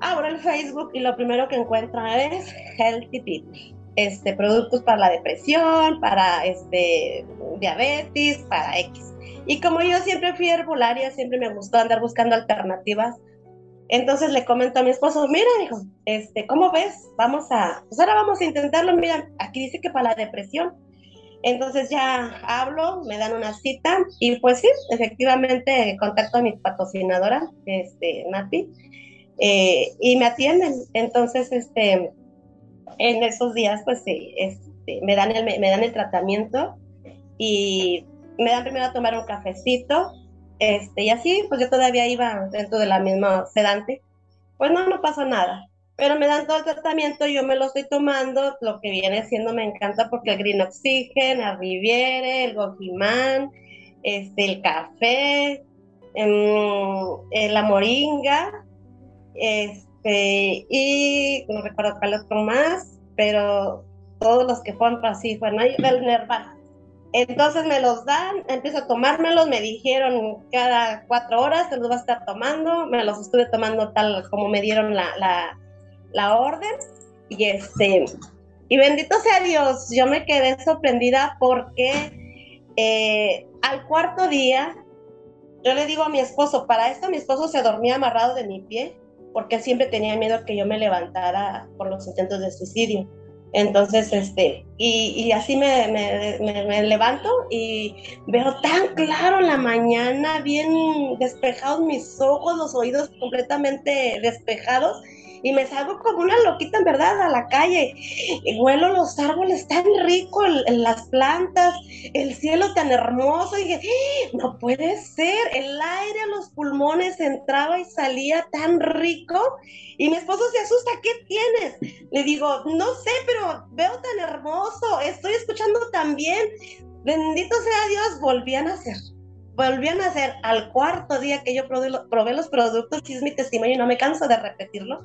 abro el Facebook y lo primero que encuentro es Healthy People. Este, productos para la depresión, para este, diabetes, para X. Y como yo siempre fui herbolaria, siempre me gustó andar buscando alternativas, entonces le comento a mi esposo, mira, dijo, este, ¿cómo ves? Vamos a, pues ahora vamos a intentarlo, mira, aquí dice que para la depresión. Entonces ya hablo, me dan una cita y pues sí, efectivamente contacto a mi patrocinadora, este, Nati, eh, y me atienden. Entonces, este, en esos días, pues sí, este, me, dan el, me dan el tratamiento y me dan primero a tomar un cafecito este, y así, pues yo todavía iba dentro de la misma sedante. Pues no, no pasa nada. Pero me dan todo el tratamiento, yo me lo estoy tomando, lo que viene siendo me encanta porque el Green Oxygen, el Riviere, el Gojimán, este, el café, em, eh, la moringa, este, y no recuerdo cuál otro más, pero todos los que fueron así fueron ahí, del Nerva, entonces me los dan, empiezo a tomármelos, me dijeron cada cuatro horas te los vas a estar tomando, me los estuve tomando tal como me dieron la, la, orden. Y este, y bendito sea Dios, yo me quedé sorprendida porque eh, al cuarto día, yo le digo a mi esposo, para esto mi esposo se dormía amarrado de mi pie, porque siempre tenía miedo que yo me levantara por los intentos de suicidio. Entonces, este, y, así me, me, levanto y veo tan claro la mañana, bien despejados mis ojos, los oídos completamente despejados y me salgo como una loquita en verdad a la calle. Y huelo los árboles tan rico, las plantas, el cielo tan hermoso. Y dije, ¡Ah! no puede ser, el aire los pulmones entraba y salía tan rico. Y mi esposo se asusta, ¿qué tienes? Le digo, no sé, pero veo tan hermoso, estoy escuchando tan bien. Bendito sea Dios, volví a nacer volvían a hacer al cuarto día que yo probé, los productos, y es mi testimonio y no me canso de repetirlo,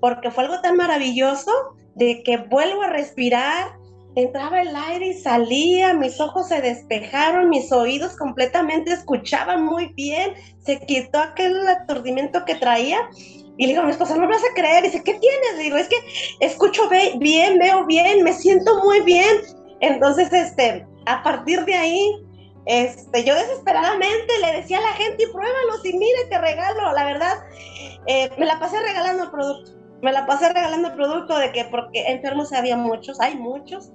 porque fue algo tan maravilloso de que vuelvo a respirar, entraba el aire y salía, mis ojos se despejaron, mis oídos completamente escuchaban muy bien, se quitó aquel aturdimiento que traía. Y le digo a mi esposa, no me vas a creer. dice, ¿qué tienes? Le digo, es que escucho bien, veo bien, me siento muy bien. Entonces, este, a partir de ahí, este, yo desesperadamente le decía a la gente, y pruébalos y mire, te regalo. La verdad, eh, me la pasé regalando el producto. Me la pasé regalando el producto de que porque enfermos había muchos, hay muchos.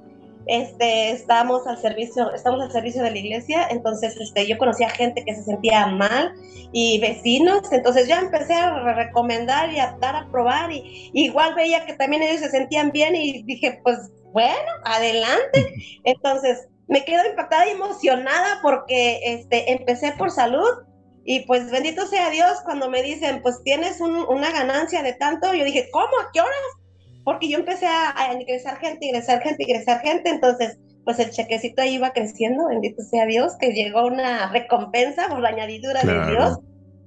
este, estamos al servicio, estamos al servicio de la iglesia, entonces este, yo conocía gente que se sentía mal y vecinos, entonces yo empecé a recomendar y a dar a probar y, igual veía que también ellos se sentían bien y dije, pues bueno, adelante. Entonces me quedo impactada y emocionada porque este, empecé por salud y pues bendito sea Dios cuando me dicen, pues tienes una ganancia de tanto, yo dije, ¿cómo? ¿A qué horas? porque yo empecé a, ingresar gente, ingresar gente, ingresar gente, entonces pues el chequecito ahí iba creciendo, bendito sea Dios, que llegó una recompensa por la añadidura de Dios.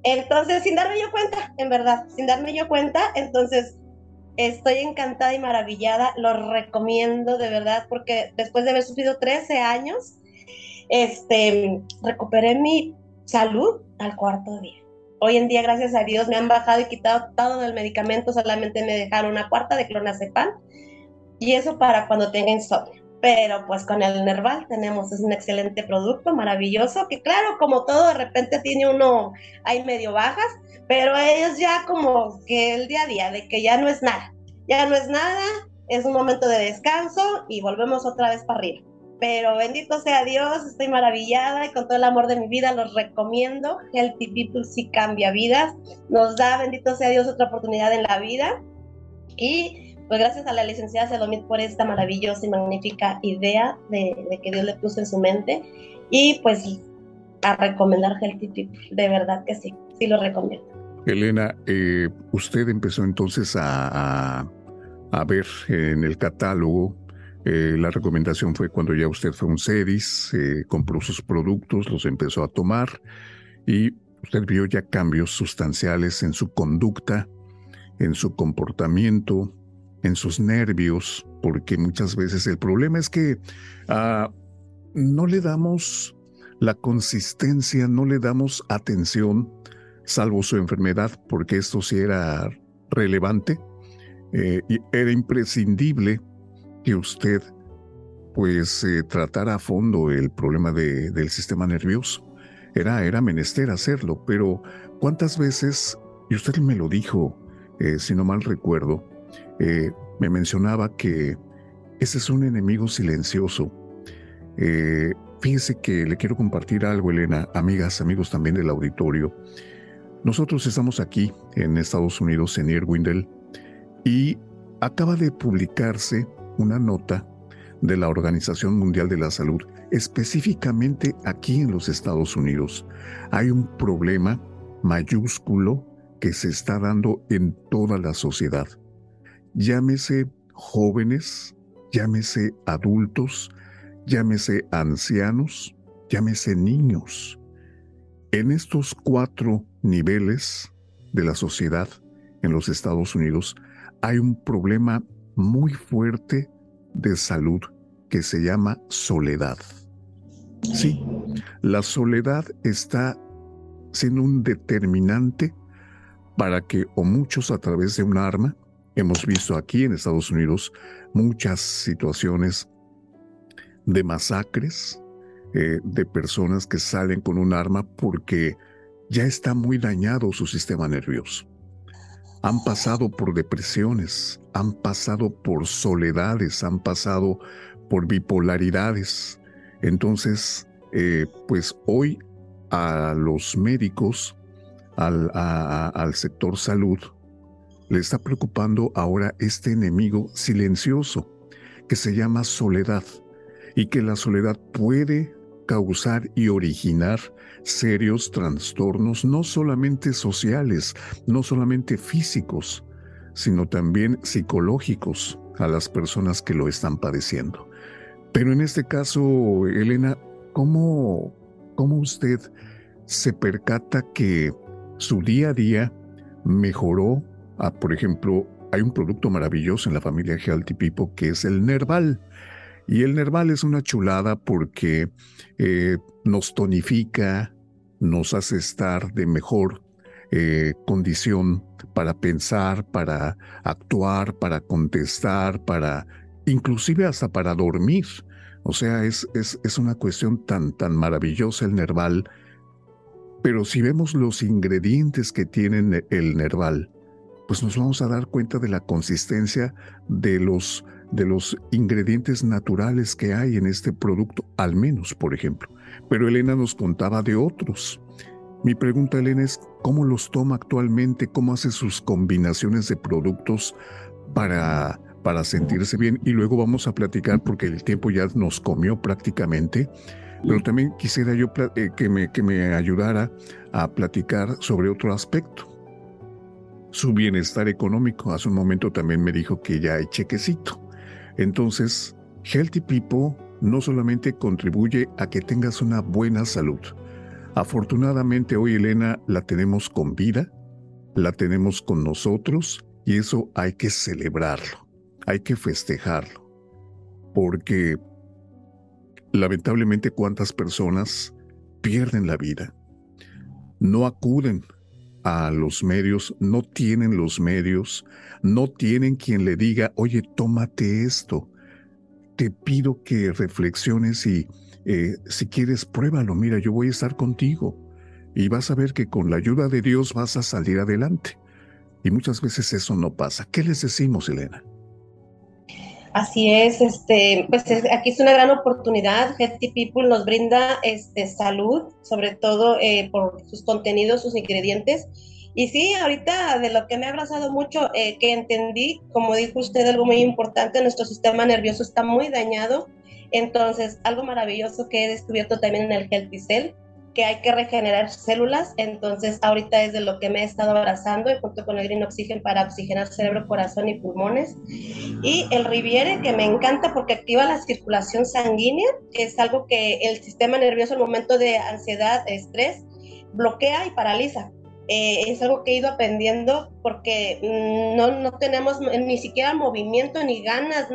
Entonces, sin darme yo cuenta, en verdad, sin darme yo cuenta, entonces estoy encantada y maravillada, lo recomiendo de verdad, porque después de haber sufrido 13 años, este, recuperé mi salud al cuarto día. Hoy en día, gracias a Dios, me han bajado y quitado todo el medicamento, solamente me dejaron una cuarta de clonazepam y eso para cuando tenga insomnio. Pero pues con el Nerval tenemos, es un excelente producto, maravilloso, que claro, como todo, de repente tiene uno, hay medio bajas, pero es ya como que el día a día, de que ya no es nada, ya no es nada, es un momento de descanso y volvemos otra vez para arriba pero bendito sea Dios, estoy maravillada y con todo el amor de mi vida los recomiendo. Healthy People sí cambia vidas, nos da, bendito sea Dios, otra oportunidad en la vida. Y pues gracias a la licenciada Selomit por esta maravillosa y magnífica idea de, que Dios le puso en su mente. Y pues a recomendar Healthy People, de verdad que sí, sí lo recomiendo. Elena, eh, usted empezó entonces a, a ver en el catálogo eh, la recomendación fue cuando ya usted fue un CEDIS, eh, compró sus productos, los empezó a tomar y usted vio ya cambios sustanciales en su conducta, en su comportamiento, en sus nervios, porque muchas veces el problema es que ah, no le damos la consistencia, no le damos atención, salvo su enfermedad, porque esto sí era relevante eh, y era imprescindible que usted pues eh, tratara a fondo el problema de, del sistema nervioso. Era, era menester hacerlo, pero ¿cuántas veces, y usted me lo dijo, eh, si no mal recuerdo, me mencionaba que ese es un enemigo silencioso. fíjese que le quiero compartir algo, Elena, amigas, amigos también del auditorio. Nosotros estamos aquí en Estados Unidos, en Irwindale, y acaba de publicarse una nota de la Organización Mundial de la Salud, específicamente aquí en los Estados Unidos. Hay un problema mayúsculo que se está dando en toda la sociedad. Llámese jóvenes, llámese adultos, llámese ancianos, llámese niños. En estos cuatro niveles de la sociedad en los Estados Unidos hay un problema muy fuerte de salud que se llama soledad. Sí, la soledad está siendo un determinante para que o muchos a través de un arma, hemos visto aquí en Estados Unidos muchas situaciones de masacres, eh, de personas que salen con un arma porque ya está muy dañado su sistema nervioso han pasado por depresiones, han pasado por soledades, han pasado por bipolaridades. Entonces, eh, pues hoy a los médicos, al, al sector salud, le está preocupando ahora este enemigo silencioso que se llama soledad y que la soledad puede causar y originar serios trastornos no solamente sociales, no solamente físicos, sino también psicológicos a las personas que lo están padeciendo. Pero en este caso, Elena, ¿cómo, cómo usted se percata que su día a día mejoró? Ah, por ejemplo, hay un producto maravilloso en la familia Healthy People que es el Nerval. Y el Nerval es una chulada porque eh, nos tonifica, nos hace estar de mejor eh, condición para pensar, para actuar, para contestar, para inclusive hasta para dormir. O sea, es, es, es una cuestión tan, tan maravillosa el Nerval. Pero si vemos los ingredientes que tiene el Nerval, pues nos vamos a dar cuenta de la consistencia de los de los ingredientes naturales que hay en este producto, al menos, por ejemplo. Pero Elena nos contaba de otros. Mi pregunta, Elena, es cómo los toma actualmente, cómo hace sus combinaciones de productos para, para sentirse bien. Y luego vamos a platicar, porque el tiempo ya nos comió prácticamente, pero también quisiera yo eh, que, me, que me ayudara a platicar sobre otro aspecto. Su bienestar económico. Hace un momento también me dijo que ya hay chequecito. Entonces, Healthy People no solamente contribuye a que tengas una buena salud. Afortunadamente hoy Elena la tenemos con vida, la tenemos con nosotros y eso hay que celebrarlo, hay que festejarlo. Porque lamentablemente cuántas personas pierden la vida, no acuden a los medios, no tienen los medios, no tienen quien le diga, oye, tómate esto. Te pido que reflexiones y eh, si quieres, pruébalo. Mira, yo voy a estar contigo y vas a ver que con la ayuda de Dios vas a salir adelante. Y muchas veces eso no pasa. ¿Qué les decimos, Elena? Así es, este, pues aquí es una gran oportunidad. Healthy People nos brinda este, salud, sobre todo eh, por sus contenidos, sus ingredientes. Y sí, ahorita de lo que me ha abrazado mucho, eh, que entendí, como dijo usted, algo muy importante, nuestro sistema nervioso está muy dañado. Entonces, algo maravilloso que he descubierto también en el Healthy Cell que hay que regenerar células, entonces ahorita es de lo que me he estado abrazando junto con el Green Oxygen para oxigenar cerebro, corazón y pulmones. Y el Riviere que me encanta porque activa la circulación sanguínea, es algo que el sistema nervioso en momento de ansiedad, estrés, bloquea y paraliza. Eh, es algo que he ido aprendiendo porque mm, no, no, tenemos ni siquiera movimiento ni ganas,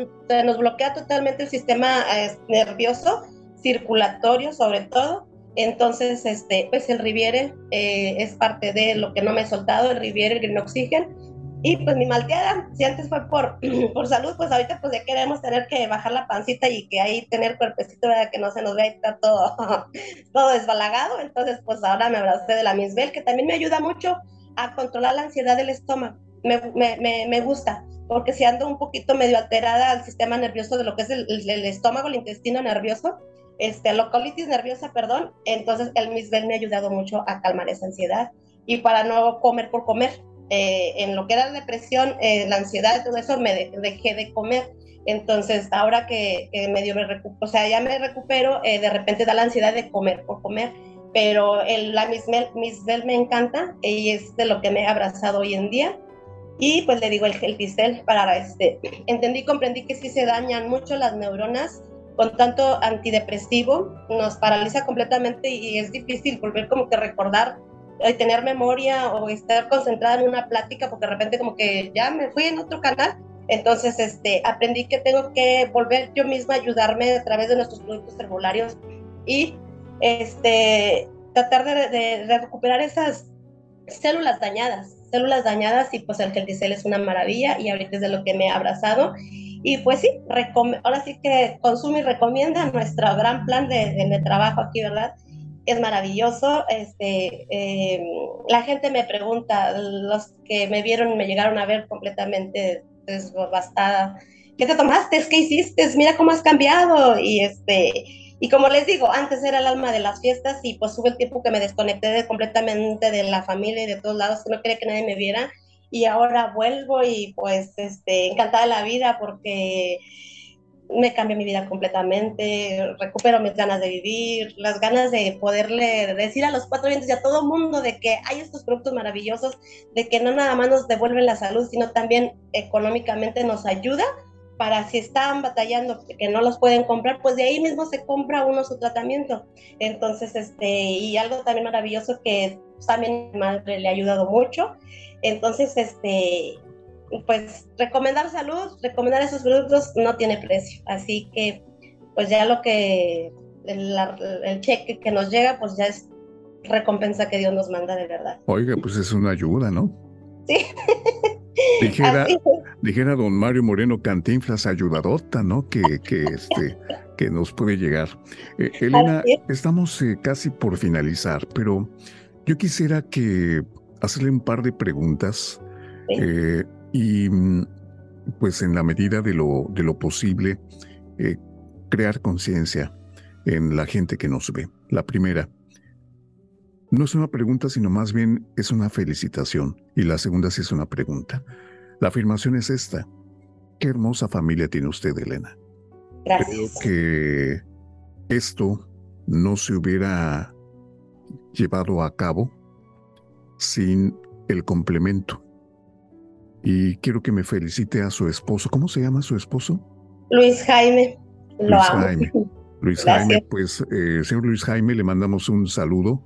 nos bloquea totalmente el sistema eh, nervioso, circulatorio sobre todo, entonces, este, pues el Riviere eh, es parte de lo que no me he soltado, el Riviere, el Green Oxygen. Y pues mi malteada, si antes fue por, por salud, pues ahorita pues ya queremos tener que bajar la pancita y que ahí tener cuerpecito, ¿verdad? que no se nos vea y está todo, todo desbalagado. Entonces, pues ahora me abracé de la Misbel, que también me ayuda mucho a controlar la ansiedad del estómago. Me, me, me, gusta, porque si ando un poquito medio alterada al sistema nervioso de lo que es el estómago, el intestino nervioso, este, locolitis nerviosa, perdón, entonces el misbel me ha ayudado mucho a calmar esa ansiedad y para no comer por comer. Eh, en lo que era la depresión, eh, la ansiedad, todo eso, me dejé de comer. Entonces, ahora que, medio me recupero, o sea, ya me recupero, eh, de repente da la ansiedad de comer por comer, pero el, la misbel, misbel me encanta y es de lo que me he abrazado hoy en día. Y pues le digo el Gelticel para este, entendí y comprendí que sí se dañan mucho las neuronas con tanto antidepresivo, nos paraliza completamente y es difícil volver como que recordar y tener memoria o estar concentrada en una plática porque de repente como que ya me fui en otro canal. Entonces, este, aprendí que tengo que volver yo misma a ayudarme a través de nuestros productos herbolarios y este, tratar de, de, recuperar esas células dañadas, células dañadas y pues el es una maravilla y ahorita es de lo que me he abrazado y pues sí, ahora sí que consume y recomienda nuestro gran plan de, trabajo aquí, ¿verdad? Es maravilloso. Este, eh, la gente me pregunta, los que me vieron me llegaron a ver completamente desbastada. ¿Qué te tomaste? ¿Qué hiciste? Mira cómo has cambiado. Y este, y como les digo, antes era el alma de las fiestas y pues hubo el tiempo que me desconecté completamente de la familia y de todos lados, que no quería que nadie me viera y ahora vuelvo y pues este, encantada de la vida porque me cambia mi vida completamente, recupero mis ganas de vivir, las ganas de poderle decir a los cuatro vientos y a todo mundo de que hay estos productos maravillosos, de que no nada más nos devuelven la salud, sino también económicamente nos ayuda para si están batallando que no los pueden comprar, pues de ahí mismo se compra uno su tratamiento. Entonces, este, y algo también maravilloso que también mi madre le ha ayudado mucho entonces, este, pues recomendar salud, recomendar esos productos no tiene precio. Así que, pues ya lo que, el, cheque que nos llega, pues ya es recompensa que Dios nos manda de verdad. Oiga, pues es una ayuda, ¿no? Sí. Dijera, dijera don Mario Moreno Cantinflas ayudadota, ¿no? Que, que, este, que nos puede llegar. Eh, Elena, estamos eh, casi por finalizar, pero yo quisiera que hacerle un par de preguntas eh, y mm, pues en la medida de lo, de lo posible, eh, crear conciencia en la gente que nos ve. La primera, no es una pregunta, sino más bien es una felicitación. Y la segunda sí es una pregunta. La afirmación es esta. Qué hermosa familia tiene usted, Elena. Gracias. Creo que esto no se hubiera llevado a cabo sin el complemento. Y quiero que me felicite a su esposo. ¿Cómo se llama su esposo? Luis Jaime. Lo Luis amo. Jaime. Luis Jaime, pues, eh, señor Luis Jaime, le mandamos un saludo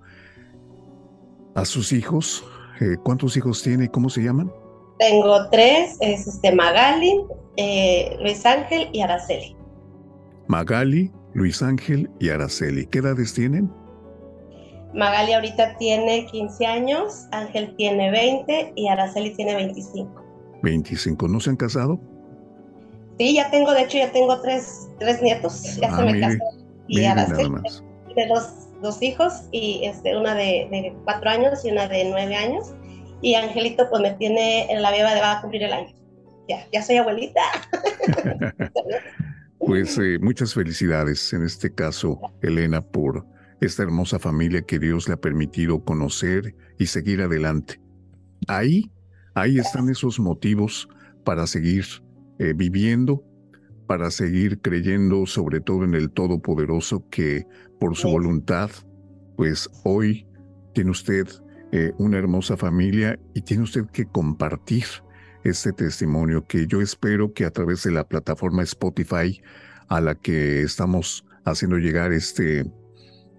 a sus hijos. Eh, ¿Cuántos hijos tiene y cómo se llaman? Tengo tres, es este Magali, eh, Luis Ángel y Araceli. Magali, Luis Ángel y Araceli. ¿Qué edades tienen? Magali ahorita tiene 15 años, Ángel tiene 20 y Araceli tiene 25. 25. ¿No se han casado? Sí, ya tengo, de hecho ya tengo tres, tres nietos, ya Ah, se me mire, casaron. Y Araceli tiene dos, dos hijos, y este, una de, de cuatro años y una de nueve años. Y Angelito pues me tiene en la beba de va a cumplir el año. Ya, ya soy abuelita. Pues eh, muchas felicidades en este caso, Elena, por esta hermosa familia que Dios le ha permitido conocer y seguir adelante. Ahí, ahí están esos motivos para seguir eh, viviendo, para seguir creyendo sobre todo en el Todopoderoso que por su voluntad, pues hoy tiene usted eh, una hermosa familia y tiene usted que compartir este testimonio que yo espero que a través de la plataforma Spotify a la que estamos haciendo llegar este,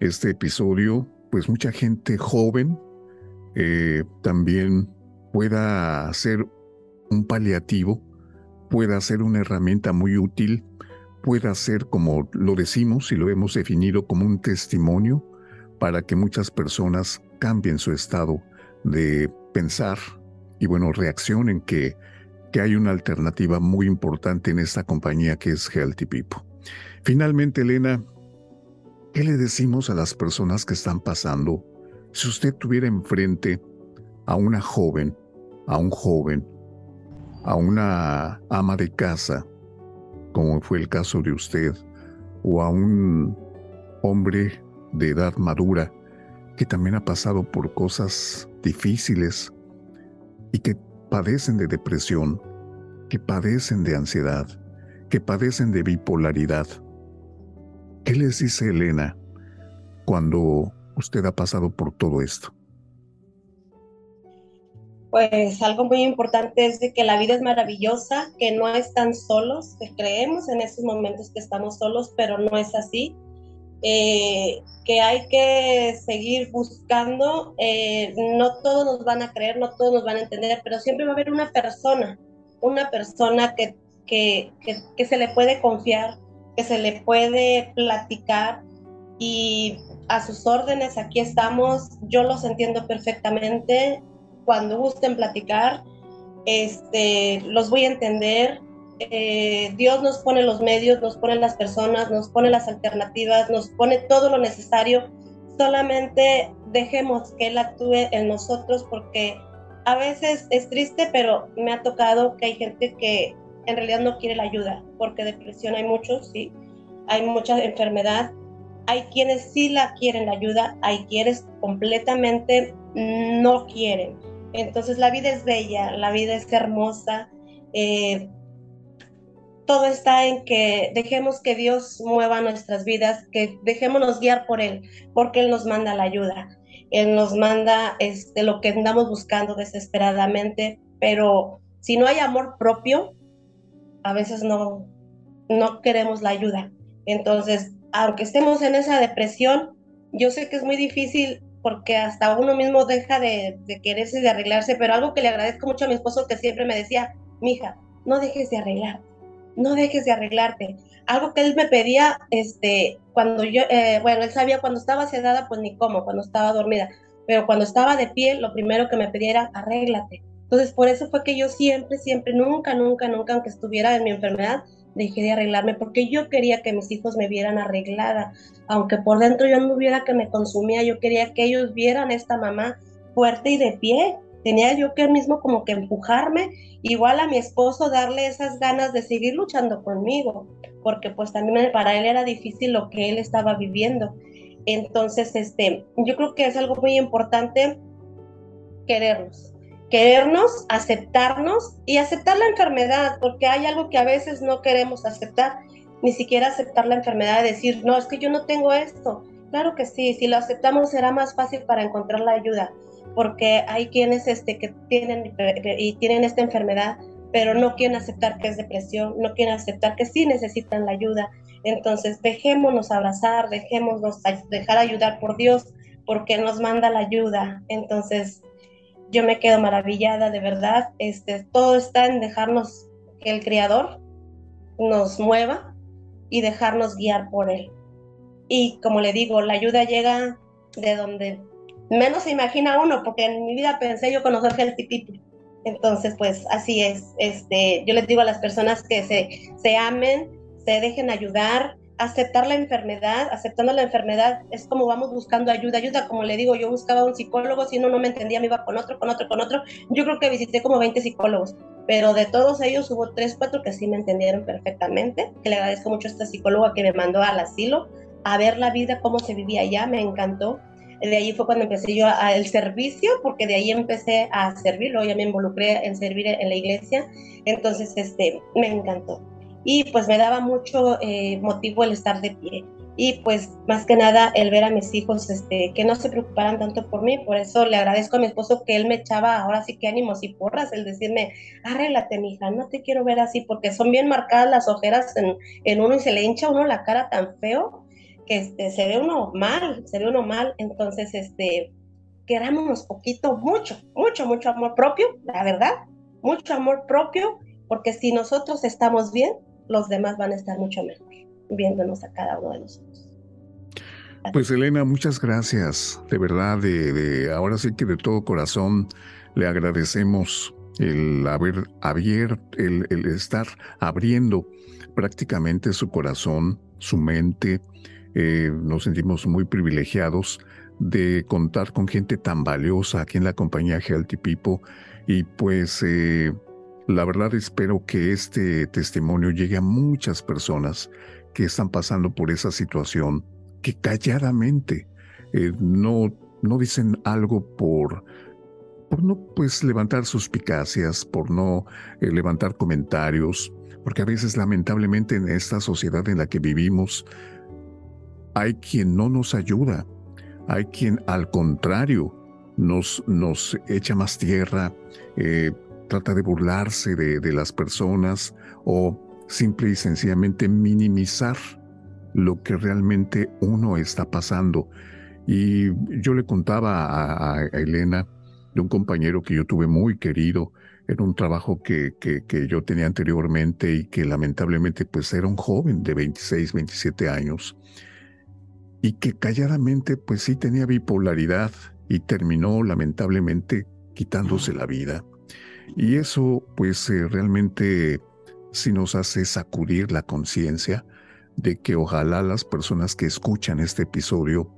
este episodio, pues mucha gente joven eh, también pueda ser un paliativo, pueda ser una herramienta muy útil, pueda ser, como lo decimos y lo hemos definido, como un testimonio para que muchas personas cambien su estado de pensar y bueno, reaccionen que, que hay una alternativa muy importante en esta compañía que es Healthy People. Finalmente, Elena, ¿qué le decimos a las personas que están pasando si usted tuviera enfrente a una joven, a un joven, a una ama de casa, como fue el caso de usted, o a un hombre de edad madura que también ha pasado por cosas difíciles y que padecen de depresión, que padecen de ansiedad, que padecen de bipolaridad. ¿Qué les dice Elena cuando usted ha pasado por todo esto? Pues algo muy importante es de que la vida es maravillosa, que no están solos, que creemos en esos momentos que estamos solos, pero no es así. Eh, que hay que seguir buscando, eh, no todos nos van a creer, no todos nos van a entender, pero siempre va a haber una persona, una persona que, que, que, que se le puede confiar, que se le puede platicar y a sus órdenes, aquí estamos, yo los entiendo perfectamente, cuando gusten platicar, este, los voy a entender. Eh, Dios nos pone los medios, nos pone las personas, nos pone las alternativas, nos pone todo lo necesario. Solamente dejemos que Él actúe en nosotros porque a veces es triste, pero me ha tocado que hay gente que en realidad no quiere la ayuda, porque depresión hay muchos, sí, hay mucha enfermedad. Hay quienes sí la quieren la ayuda, hay quienes completamente no quieren. Entonces la vida es bella, la vida es hermosa. Eh, todo está en que dejemos que Dios mueva nuestras vidas, que dejémonos guiar por Él, porque Él nos manda la ayuda. Él nos manda este, lo que andamos buscando desesperadamente, pero si no hay amor propio, a veces no, no queremos la ayuda. Entonces, aunque estemos en esa depresión, yo sé que es muy difícil porque hasta uno mismo deja de, quererse, de arreglarse, pero algo que le agradezco mucho a mi esposo que siempre me decía, mija, no dejes de arreglarte, no dejes de arreglarte. Algo que él me pedía, este, cuando yo, eh, bueno, él sabía cuando estaba sedada, pues ni cómo, cuando estaba dormida, pero cuando estaba de pie, lo primero que me pedía era, arréglate. Entonces, por eso fue que yo siempre, siempre, nunca, nunca, nunca, aunque estuviera en mi enfermedad, dejé de arreglarme porque yo quería que mis hijos me vieran arreglada, aunque por dentro yo no hubiera que me consumía, yo quería que ellos vieran esta mamá fuerte y de pie, tenía yo que mismo como que empujarme, igual a mi esposo darle esas ganas de seguir luchando conmigo, porque pues también para él era difícil lo que él estaba viviendo. Entonces, este, yo creo que es algo muy importante querernos, querernos, aceptarnos y aceptar la enfermedad, porque hay algo que a veces no queremos aceptar, ni siquiera aceptar la enfermedad, de decir, no, es que yo no tengo esto. Claro que sí, si lo aceptamos será más fácil para encontrar la ayuda, porque hay quienes este, que tienen y tienen esta enfermedad, pero no quieren aceptar que es depresión, no quieren aceptar que sí necesitan la ayuda. Entonces, dejémonos abrazar, dejémonos dejar ayudar por Dios, porque nos manda la ayuda. Entonces, yo me quedo maravillada, de verdad. Este, todo está en dejarnos que el Creador nos mueva y dejarnos guiar por Él. Y como le digo, la ayuda llega de donde menos se imagina uno, porque en mi vida pensé yo conocer Healthy People. Entonces, pues así es. Este, yo les digo a las personas que se, se amen, se dejen ayudar, aceptar la enfermedad, aceptando la enfermedad es como vamos buscando ayuda, ayuda, como le digo, yo buscaba un psicólogo, si uno no me entendía me iba con otro, con otro, con otro, yo creo que visité como 20 psicólogos, pero de todos ellos hubo 3, 4 que sí me entendieron perfectamente, que le agradezco mucho a esta psicóloga que me mandó al asilo a ver la vida, cómo se vivía allá, me encantó, de ahí fue cuando empecé yo al servicio, porque de ahí empecé a servir, luego ya me involucré en servir en la iglesia, entonces este, me encantó y pues me daba mucho eh, motivo el estar de pie. Y pues más que nada el ver a mis hijos este, que no se preocuparan tanto por mí, por eso le agradezco a mi esposo que él me echaba ahora sí que ánimos y porras, el decirme, arréglate hija, no te quiero ver así porque son bien marcadas las ojeras en, en uno y se le hincha uno la cara tan feo que este, se ve uno mal, se ve uno mal, entonces este, querámonos poquito, mucho, mucho, mucho amor propio, la verdad, mucho amor propio, porque si nosotros estamos bien, los demás van a estar mucho mejor viéndonos a cada uno de nosotros. Pues Elena, muchas gracias. De verdad, de, ahora sí que de todo corazón le agradecemos el haber abierto, el, estar abriendo prácticamente su corazón, su mente. Eh, nos sentimos muy privilegiados de contar con gente tan valiosa aquí en la compañía Healthy People. Y pues eh, la verdad espero que este testimonio llegue a muchas personas que están pasando por esa situación, que calladamente eh, no, no dicen algo por, por no pues levantar suspicacias, por no eh, levantar comentarios, porque a veces lamentablemente en esta sociedad en la que vivimos hay quien no nos ayuda, hay quien al contrario nos, nos echa más tierra, eh, trata de burlarse de, las personas o simple y sencillamente minimizar lo que realmente uno está pasando. Y yo le contaba a, Elena de un compañero que yo tuve muy querido en un trabajo que, que, que, yo tenía anteriormente y que lamentablemente pues era un joven de 26, 27 años y que calladamente pues sí tenía bipolaridad y terminó lamentablemente quitándose la vida. Y eso pues eh, realmente sí nos hace sacudir la conciencia de que ojalá las personas que escuchan este episodio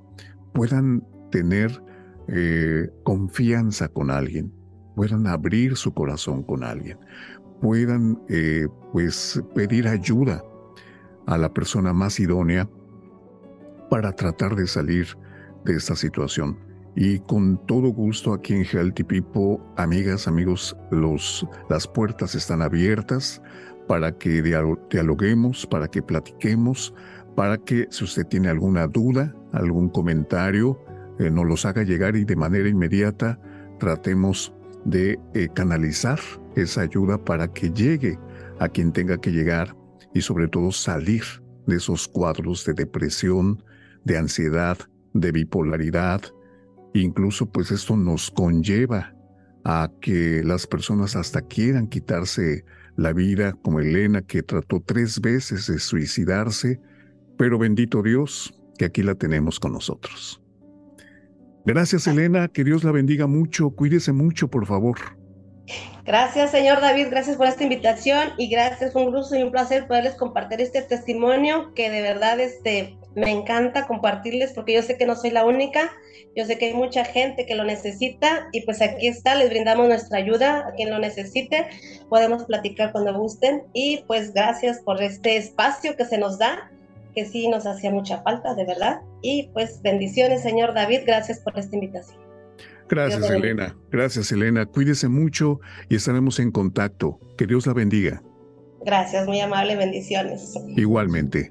puedan tener eh, confianza con alguien, puedan abrir su corazón con alguien, puedan eh, pues pedir ayuda a la persona más idónea para tratar de salir de esta situación. Y con todo gusto aquí en Healthy People, amigas, amigos, los, las puertas están abiertas para que dialoguemos, para que platiquemos, para que si usted tiene alguna duda, algún comentario, eh, nos los haga llegar y de manera inmediata tratemos de eh, canalizar esa ayuda para que llegue a quien tenga que llegar y sobre todo salir de esos cuadros de depresión, de ansiedad, de bipolaridad, Incluso pues esto nos conlleva a que las personas hasta quieran quitarse la vida, como Elena que trató tres veces de suicidarse, pero bendito Dios que aquí la tenemos con nosotros. Gracias Elena, que Dios la bendiga mucho, cuídese mucho por favor. Gracias, señor David, gracias por esta invitación y gracias, un gusto y un placer poderles compartir este testimonio que de verdad este, me encanta compartirles porque yo sé que no soy la única, yo sé que hay mucha gente que lo necesita y pues aquí está, les brindamos nuestra ayuda a quien lo necesite, podemos platicar cuando gusten y pues gracias por este espacio que se nos da, que sí nos hacía mucha falta, de verdad, y pues bendiciones, señor David, gracias por esta invitación. Gracias, Elena. Gracias, Elena. Cuídese mucho y estaremos en contacto. Que Dios la bendiga. Gracias, muy amable, bendiciones. Igualmente.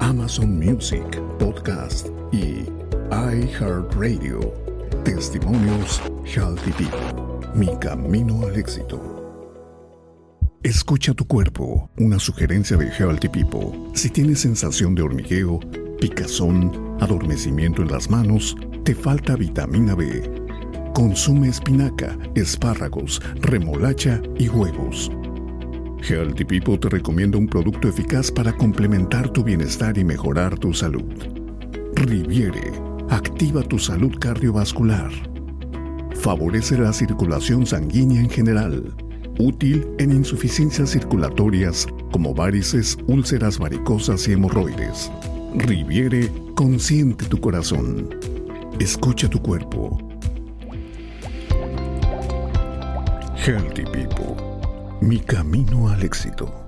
Amazon Music Podcast y iHeartRadio. Testimonios Healthy People, mi camino al éxito. Escucha tu cuerpo, una sugerencia de Healthy People. Si tienes sensación de hormigueo, picazón, adormecimiento en las manos, te falta vitamina B. Consume espinaca, espárragos, remolacha y huevos. Healthy People te recomienda un producto eficaz para complementar tu bienestar y mejorar tu salud. Riviere activa tu salud cardiovascular. Favorece la circulación sanguínea en general. Útil en insuficiencias circulatorias como varices, úlceras varicosas y hemorroides. Riviere consiente tu corazón. Escucha tu cuerpo. Healthy People. Mi camino al éxito.